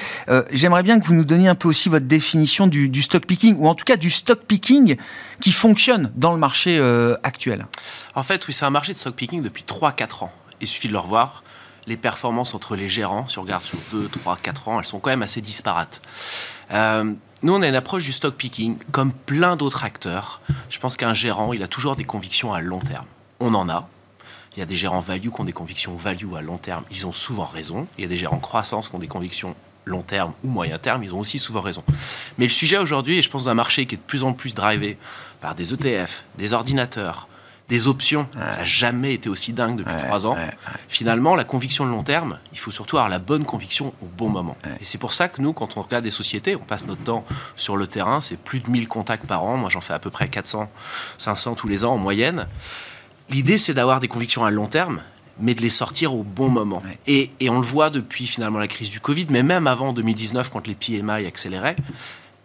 j'aimerais bien que vous nous donniez un peu aussi votre définition du, stock picking, ou en tout cas du stock picking qui fonctionne dans le marché actuel. En fait, oui, c'est un marché de stock picking depuis 3-4 ans. Il suffit de le revoir. Les performances entre les gérants, si on regarde sur 2, 3, 4 ans, elles sont quand même assez disparates. Nous, on a une approche du stock picking comme plein d'autres acteurs. Je pense qu'un gérant, il a toujours des convictions à long terme. On en a. Il y a des gérants value qui ont des convictions value à long terme. Ils ont souvent raison. Il y a des gérants croissance qui ont des convictions long terme ou moyen terme. Ils ont aussi souvent raison. Mais le sujet aujourd'hui, et je pense d'un marché qui est de plus en plus drivé par des ETF, des ordinateurs, des options, ça n'a jamais été aussi dingue depuis trois ans. Finalement, la conviction de long terme, il faut surtout avoir la bonne conviction au bon moment. Et c'est pour ça que nous, quand on regarde des sociétés, on passe notre temps sur le terrain, c'est plus de 1000 contacts par an. Moi, j'en fais à peu près 400, 500 tous les ans en moyenne. L'idée, c'est d'avoir des convictions à long terme, mais de les sortir au bon moment. Ouais. Et, et on le voit depuis finalement la crise du Covid, mais même avant 2019, quand les PMI accéléraient,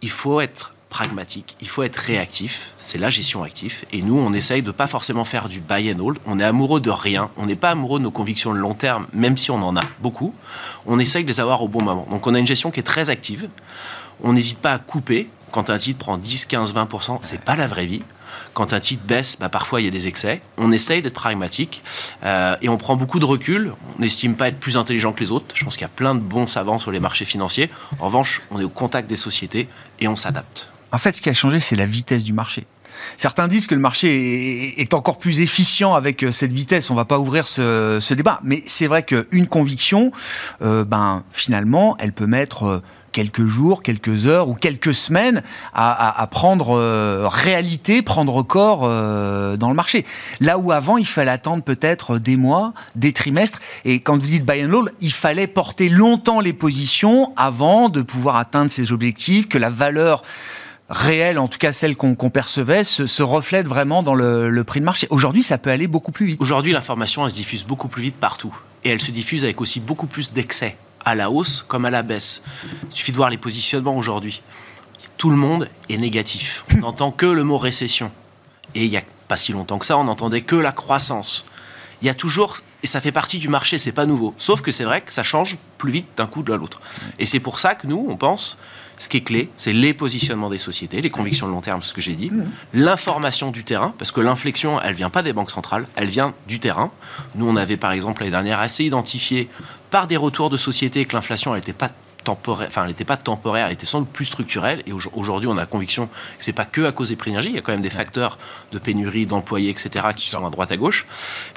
il faut être pragmatique, il faut être réactif, c'est la gestion active. Et nous, on essaye de pas forcément faire du buy and hold. On est amoureux de rien, on n'est pas amoureux de nos convictions de long terme, même si on en a beaucoup. On essaye de les avoir au bon moment. Donc on a une gestion qui est très active. On n'hésite pas à couper. Quand un titre prend 10, 15, 20%, c'est pas la vraie vie. Quand un titre baisse, bah, parfois il y a des excès. On essaye d'être pragmatique euh, et on prend beaucoup de recul. On n'estime pas être plus intelligent que les autres. Je pense qu'il y a plein de bons savants sur les marchés financiers. En revanche, on est au contact des sociétés et on s'adapte. En fait, ce qui a changé, c'est la vitesse du marché. Certains disent que le marché est- encore plus efficient avec euh, cette vitesse. On va pas ouvrir ce, débat, mais c'est vrai qu'une conviction, euh, ben finalement, elle peut mettre quelques jours, quelques heures ou quelques semaines à, prendre euh, réalité, prendre corps euh, dans le marché. Là où avant, il fallait attendre peut-être des mois, des trimestres. Et quand vous dites buy and hold, il fallait porter longtemps les positions avant de pouvoir atteindre ces objectifs, que la valeur réelle, en tout cas celle qu'on percevait, se, se reflète vraiment dans le, le prix de marché. Aujourd'hui, ça peut aller beaucoup plus vite. Aujourd'hui, l'information, elle se diffuse beaucoup plus vite partout. et elle se diffuse avec aussi beaucoup plus d'excès, à la hausse comme à la baisse. Il suffit de voir les positionnements aujourd'hui. Tout le monde est négatif. On [laughs] n'entend que le mot récession. Et il n'y a pas si longtemps que ça, on n'entendait que la croissance. Il y a toujours, et ça fait partie du marché, c'est pas nouveau. Sauf que c'est vrai que ça change plus vite d'un coup de l'autre. Et c'est pour ça que nous, on pense ce qui est clé, c'est les positionnements des sociétés, les convictions de long terme, ce que j'ai dit, l'information du terrain, parce que l'inflexion, elle vient pas des banques centrales, elle vient du terrain. Nous, on avait par exemple l'année dernière assez identifié par des retours de sociétés que l'inflation, elle n'était pas temporaire, enfin, elle n'était pas temporaire, elle était sans doute plus structurelle. Et aujourd'hui, on a la conviction que c'est pas que à cause des prix d'énergie. Il y a quand même des facteurs de pénurie, d'employés, etc., qui sont à droite à gauche.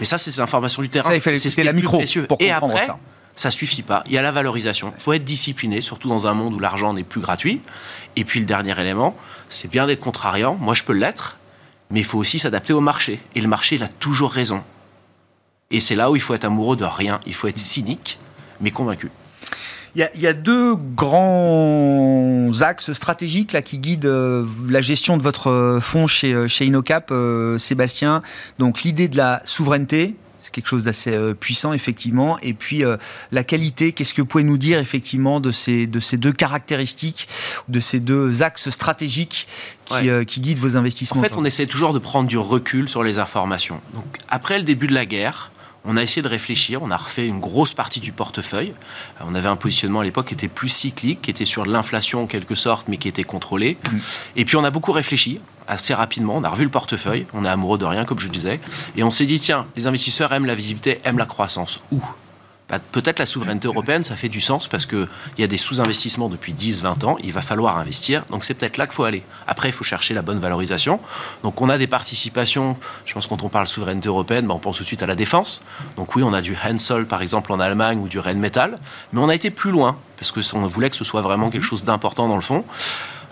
Mais ça, c'est des informations du terrain. Ça, il fallait c'est ce la micro précieux. pour Et comprendre après, ça. Ça suffit pas. Il y a la valorisation. Il faut être discipliné, surtout dans un monde où l'argent n'est plus gratuit. Et puis le dernier élément, c'est bien d'être contrariant. Moi, je peux l'être, mais il faut aussi s'adapter au marché. Et le marché, il a toujours raison. Et c'est là où il faut être amoureux de rien. Il faut être cynique, mais convaincu. Il y, a, deux grands axes stratégiques qui guident euh, la gestion de votre euh, fonds chez, euh, chez Inocap, Sébastien. Donc l'idée de la souveraineté, c'est quelque chose d'assez euh, puissant effectivement. Et puis euh, la qualité, qu'est-ce que vous pouvez nous dire effectivement de ces, de ces deux caractéristiques, de ces deux axes stratégiques qui, Ouais. euh, qui guident vos investissements En fait, on essaie toujours de prendre du recul sur les informations. Donc, après le début de la guerre, on a essayé de réfléchir, on a refait une grosse partie du portefeuille. Euh, On avait un positionnement à l'époque qui était plus cyclique, qui était sur l'inflation en quelque sorte, mais qui était contrôlé. Et puis on a beaucoup réfléchi, assez rapidement, on a revu le portefeuille, on est amoureux de rien, comme je disais, et on s'est dit, tiens, les investisseurs aiment la visibilité, aiment la croissance. Où? Bah, Peut-être la souveraineté européenne, ça fait du sens parce qu'il y a des sous-investissements depuis 10-20 ans, il va falloir investir, donc c'est peut-être là qu'il faut aller. Après, il faut chercher la bonne valorisation. Donc on a des participations, je pense quand on parle souveraineté européenne, bah, on pense tout de suite à la défense. Donc oui, on a du Hensoldt par exemple en Allemagne ou du Rheinmetall, mais on a été plus loin parce que on voulait que ce soit vraiment quelque chose d'important dans le fond.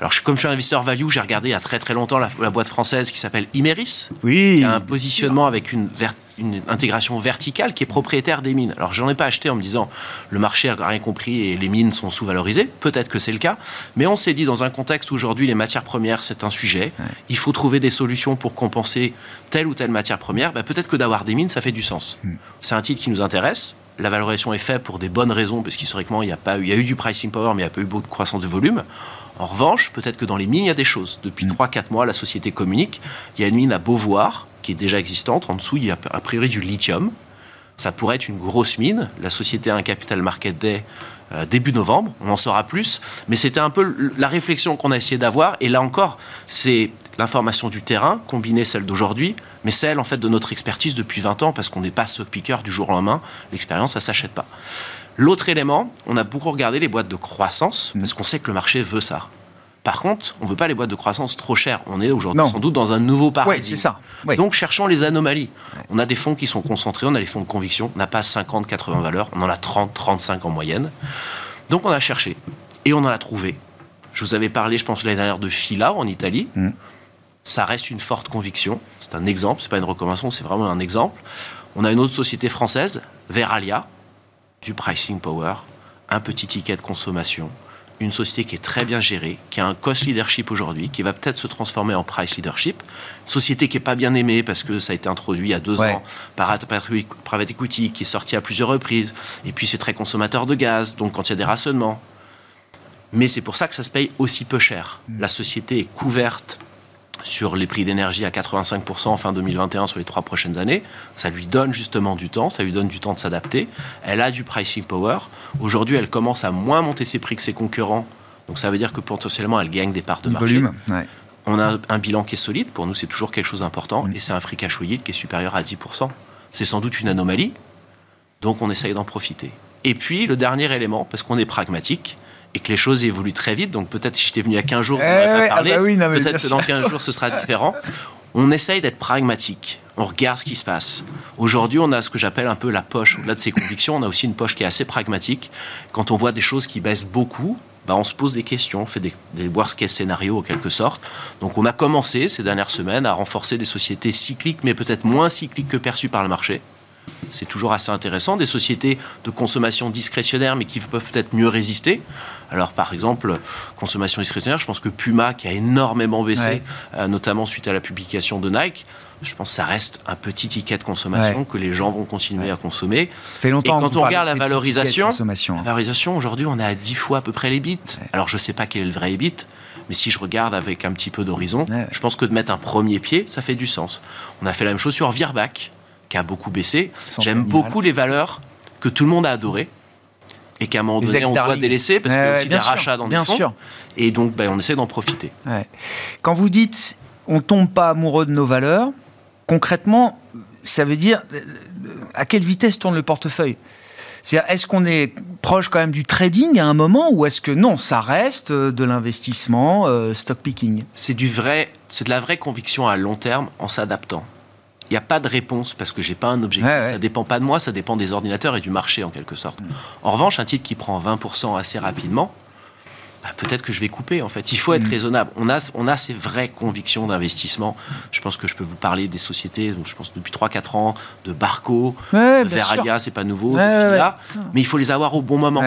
Alors, je- comme je suis un investisseur value, j'ai regardé il y a très très longtemps la, la boîte française qui s'appelle Imeris, Oui. qui a un positionnement avec une, ver- une intégration verticale qui est propriétaire des mines. Alors, j'en ai pas acheté en me disant le marché a rien compris et les mines sont sous-valorisées. Peut-être que c'est le cas, mais on s'est dit dans un contexte où aujourd'hui les matières premières c'est un sujet, il faut trouver des solutions pour compenser telle ou telle matière première. Ben, peut-être que d'avoir des mines ça fait du sens. C'est un titre qui nous intéresse. La valorisation est faite pour des bonnes raisons, parce qu'historiquement, il y a, pas eu, il y a eu du pricing power, mais il n'y a pas eu beaucoup de croissance de volume. En revanche, peut-être que dans les mines, il y a des choses. Depuis 3-4 mois, la société communique. Il y a une mine à Beauvoir, qui est déjà existante. En dessous, il y a a priori du lithium. Ça pourrait être une grosse mine. La société a un capital market day euh, début novembre. On en saura plus. Mais c'était un peu la réflexion qu'on a essayé d'avoir. Et là encore, c'est l'information du terrain, combinée celle d'aujourd'hui, mais celle en fait de notre expertise depuis 20 ans, parce qu'on n'est pas stock picker du jour au lendemain. L'expérience, ça s'achète pas. L'autre élément, on a beaucoup regardé les boîtes de croissance, parce qu'on sait que le marché veut ça. Par contre, on ne veut pas les boîtes de croissance trop chères. On est aujourd'hui sans doute dans un nouveau paradigme. Ouais, c'est ça. Ouais. Donc cherchons les anomalies. On a des fonds qui sont concentrés, on a les fonds de conviction, on n'a pas 50, 80 valeurs, on en a 30, 35 en moyenne. Donc on a cherché et on en a trouvé. Je vous avais parlé, je pense, l'année dernière de Fila en Italie. Mm. Ça reste une forte conviction. C'est un exemple, c'est pas une recommandation, c'est vraiment un exemple. On a une autre société française, Veralia, du pricing power, un petit ticket de consommation, une société qui est très bien gérée, qui a un cost leadership aujourd'hui, qui va peut-être se transformer en price leadership, une société qui est pas bien aimée parce que ça a été introduit il y a deux Ouais. ans par private equity, qui est sorti à plusieurs reprises, et puis c'est très consommateur de gaz, donc quand il y a des rationnements. Mais c'est pour ça que ça se paye aussi peu cher. La société est couverte sur les prix d'énergie à 85% en fin 2021 sur les trois prochaines années. Ça lui donne justement du temps, ça lui donne du temps de s'adapter. Elle a du pricing power. Aujourd'hui, elle commence à moins monter ses prix que ses concurrents. Donc ça veut dire que potentiellement, elle gagne des parts de marché. volume. Ouais. On a un bilan qui est solide. Pour nous, c'est toujours quelque chose d'important. Et c'est un free cash yield qui est supérieur à 10%. C'est sans doute une anomalie. Donc on essaye d'en profiter. Et puis, le dernier élément, parce qu'on est pragmatique et que les choses évoluent très vite, donc peut-être si j'étais venu il y a 15 jours, ça Eh n'aurait ouais, pas ah parlé. bah oui, non, mais bien peut-être que dans sûr. 15 jours, ce sera différent. On essaye d'être pragmatique. On regarde ce qui se passe. Aujourd'hui, on a ce que j'appelle un peu la poche. Au-delà de ses convictions, on a aussi une poche qui est assez pragmatique. Quand on voit des choses qui baissent beaucoup, bah, on se pose des questions, on fait des, des worst case scénarios en quelque sorte. Donc on a commencé ces dernières semaines à renforcer des sociétés cycliques, mais peut-être moins cycliques que perçues par le marché. C'est toujours assez intéressant. Des sociétés de consommation discrétionnaire, mais qui peuvent peut-être mieux résister. Alors, par exemple, consommation discrétionnaire, je pense que Puma, qui a énormément baissé, euh, notamment suite à la publication de Nike, je pense que ça reste un petit ticket de consommation que les gens vont continuer à consommer. fait longtemps Et quand on regarde la valorisation, hein. la valorisation aujourd'hui, on est à 10 fois à peu près les bits. Alors, je ne sais pas quel est le vrai EBIT. Mais si je regarde avec un petit peu d'horizon, je pense que de mettre un premier pied, ça fait du sens. On a fait la même chose sur Virbac qui a beaucoup baissé. J'aime beaucoup les valeurs que tout le monde a adorées et qu'à un moment donné, on doit délaisser parce qu'il y a aussi des rachats dans bien des fonds. Sûr. Et donc, ben, on essaie d'en profiter. Quand vous dites on tombe pas amoureux de nos valeurs, concrètement, ça veut dire euh, à quelle vitesse tourne le portefeuille? Est-ce qu'on est proche quand même du trading à un moment ou est-ce que non, ça reste euh, de l'investissement, euh, stock picking? C'est du vrai, c'est de la vraie conviction à long terme en s'adaptant. Il n'y a pas de réponse parce que j'ai pas un objectif. Ça ne dépend pas de moi, ça dépend des ordinateurs et du marché en quelque sorte. Mm. En revanche, un titre qui prend 20% assez rapidement, bah, peut-être que je vais couper en fait. Il faut être mm. raisonnable. On a, on a ces vraies convictions d'investissement. Je pense que je peux vous parler des sociétés, donc je pense depuis 3-4 ans, de Barco, de Veralia, c'est pas nouveau, mais il faut les avoir au bon moment.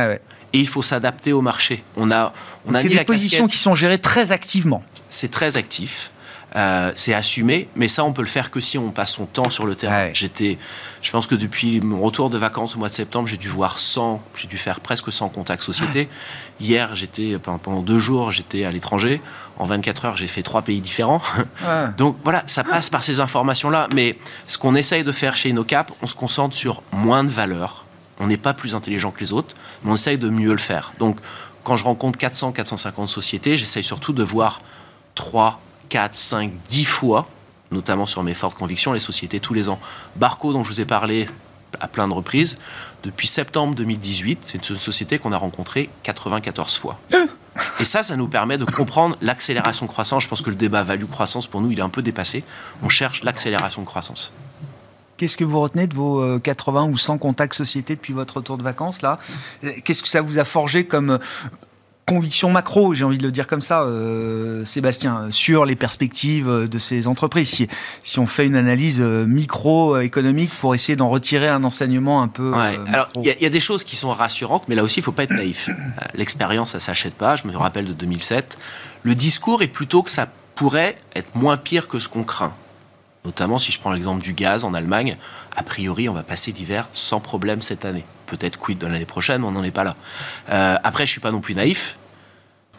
Et il faut s'adapter au marché. On a, on a c'est des positions qui sont gérées très activement. C'est très actif. Euh, c'est assumé, mais ça, on peut le faire que si on passe son temps sur le terrain. J'étais, je pense que depuis mon retour de vacances au mois de septembre, j'ai dû voir 100, j'ai dû faire presque 100 contacts sociétés. Hier, j'étais pendant deux jours, j'étais à l'étranger. En 24 heures, j'ai fait trois pays différents. [laughs] Donc voilà, ça passe par ces informations-là. Mais ce qu'on essaye de faire chez InnoCap, on se concentre sur moins de valeur. On n'est pas plus intelligent que les autres, mais on essaye de mieux le faire. Donc quand je rencontre 400, 450 sociétés, j'essaye surtout de voir trois 4, 5, 10 fois, notamment sur mes fortes convictions, les sociétés tous les ans. Barco, dont je vous ai parlé à plein de reprises, depuis septembre 2018, c'est une société qu'on a rencontrée 94 fois. Et ça, ça nous permet de comprendre l'accélération de croissance. Je pense que le débat value-croissance, pour nous, il est un peu dépassé. On cherche l'accélération de croissance. Qu'est-ce que vous retenez de vos 80 euh, ou 100 contacts sociétés depuis votre retour de vacances là? Qu'est-ce que ça vous a forgé comme conviction macro, j'ai envie de le dire comme ça, euh, Sébastien, sur les perspectives de ces entreprises. Si, si on fait une analyse euh, micro-économique pour essayer d'en retirer un enseignement un peu. Euh, alors, il y, a des choses qui sont rassurantes, mais là aussi, il ne faut pas être naïf. L'expérience, ça ne s'achète pas. Je me rappelle de 2007. Le discours est plutôt que ça pourrait être moins pire que ce qu'on craint. Notamment si je prends l'exemple du gaz en Allemagne, a priori on va passer l'hiver sans problème cette année. Peut-être quid de l'année prochaine, mais on n'en est pas là. Euh, après, je suis pas non plus naïf.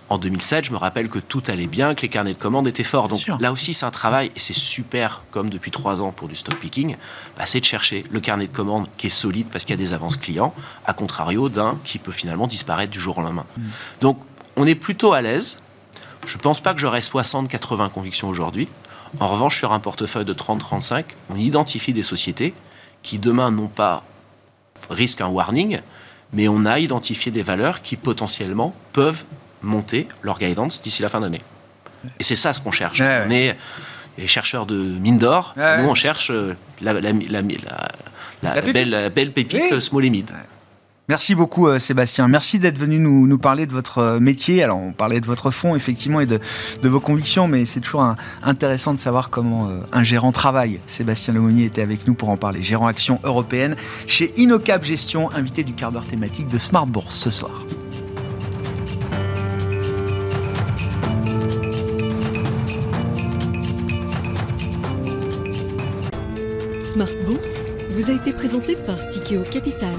En 2007, je me rappelle que tout allait bien, que les carnets de commandes étaient forts. Donc là aussi, c'est un travail, et c'est super, comme depuis trois ans pour du stock picking, bah, c'est de chercher le carnet de commandes qui est solide parce qu'il y a des avances clients, à contrario d'un qui peut finalement disparaître du jour au lendemain. Mm. Donc on est plutôt à l'aise. Je ne pense pas que j'aurai 60-80 convictions aujourd'hui. En revanche, sur un portefeuille de 30-35, on identifie des sociétés qui demain n'ont pas risquent un warning, mais on a identifié des valeurs qui potentiellement peuvent monter leur guidance d'ici la fin d'année. Et c'est ça ce qu'on cherche. on est les chercheurs de mine d'or, nous on cherche la, belle, pépite small et mid. Merci beaucoup euh, Sébastien. Merci d'être venu nous, parler de votre euh, métier. Alors on parlait de votre fonds effectivement et de, vos convictions, mais c'est toujours intéressant de savoir comment euh, un gérant travaille. Sébastien Lemonnier était avec nous pour en parler. Gérant action européenne chez Innocap Gestion, invité du quart d'heure thématique de Smart Bourse ce soir. Smart Bourse vous a été présenté par Tikeo Capital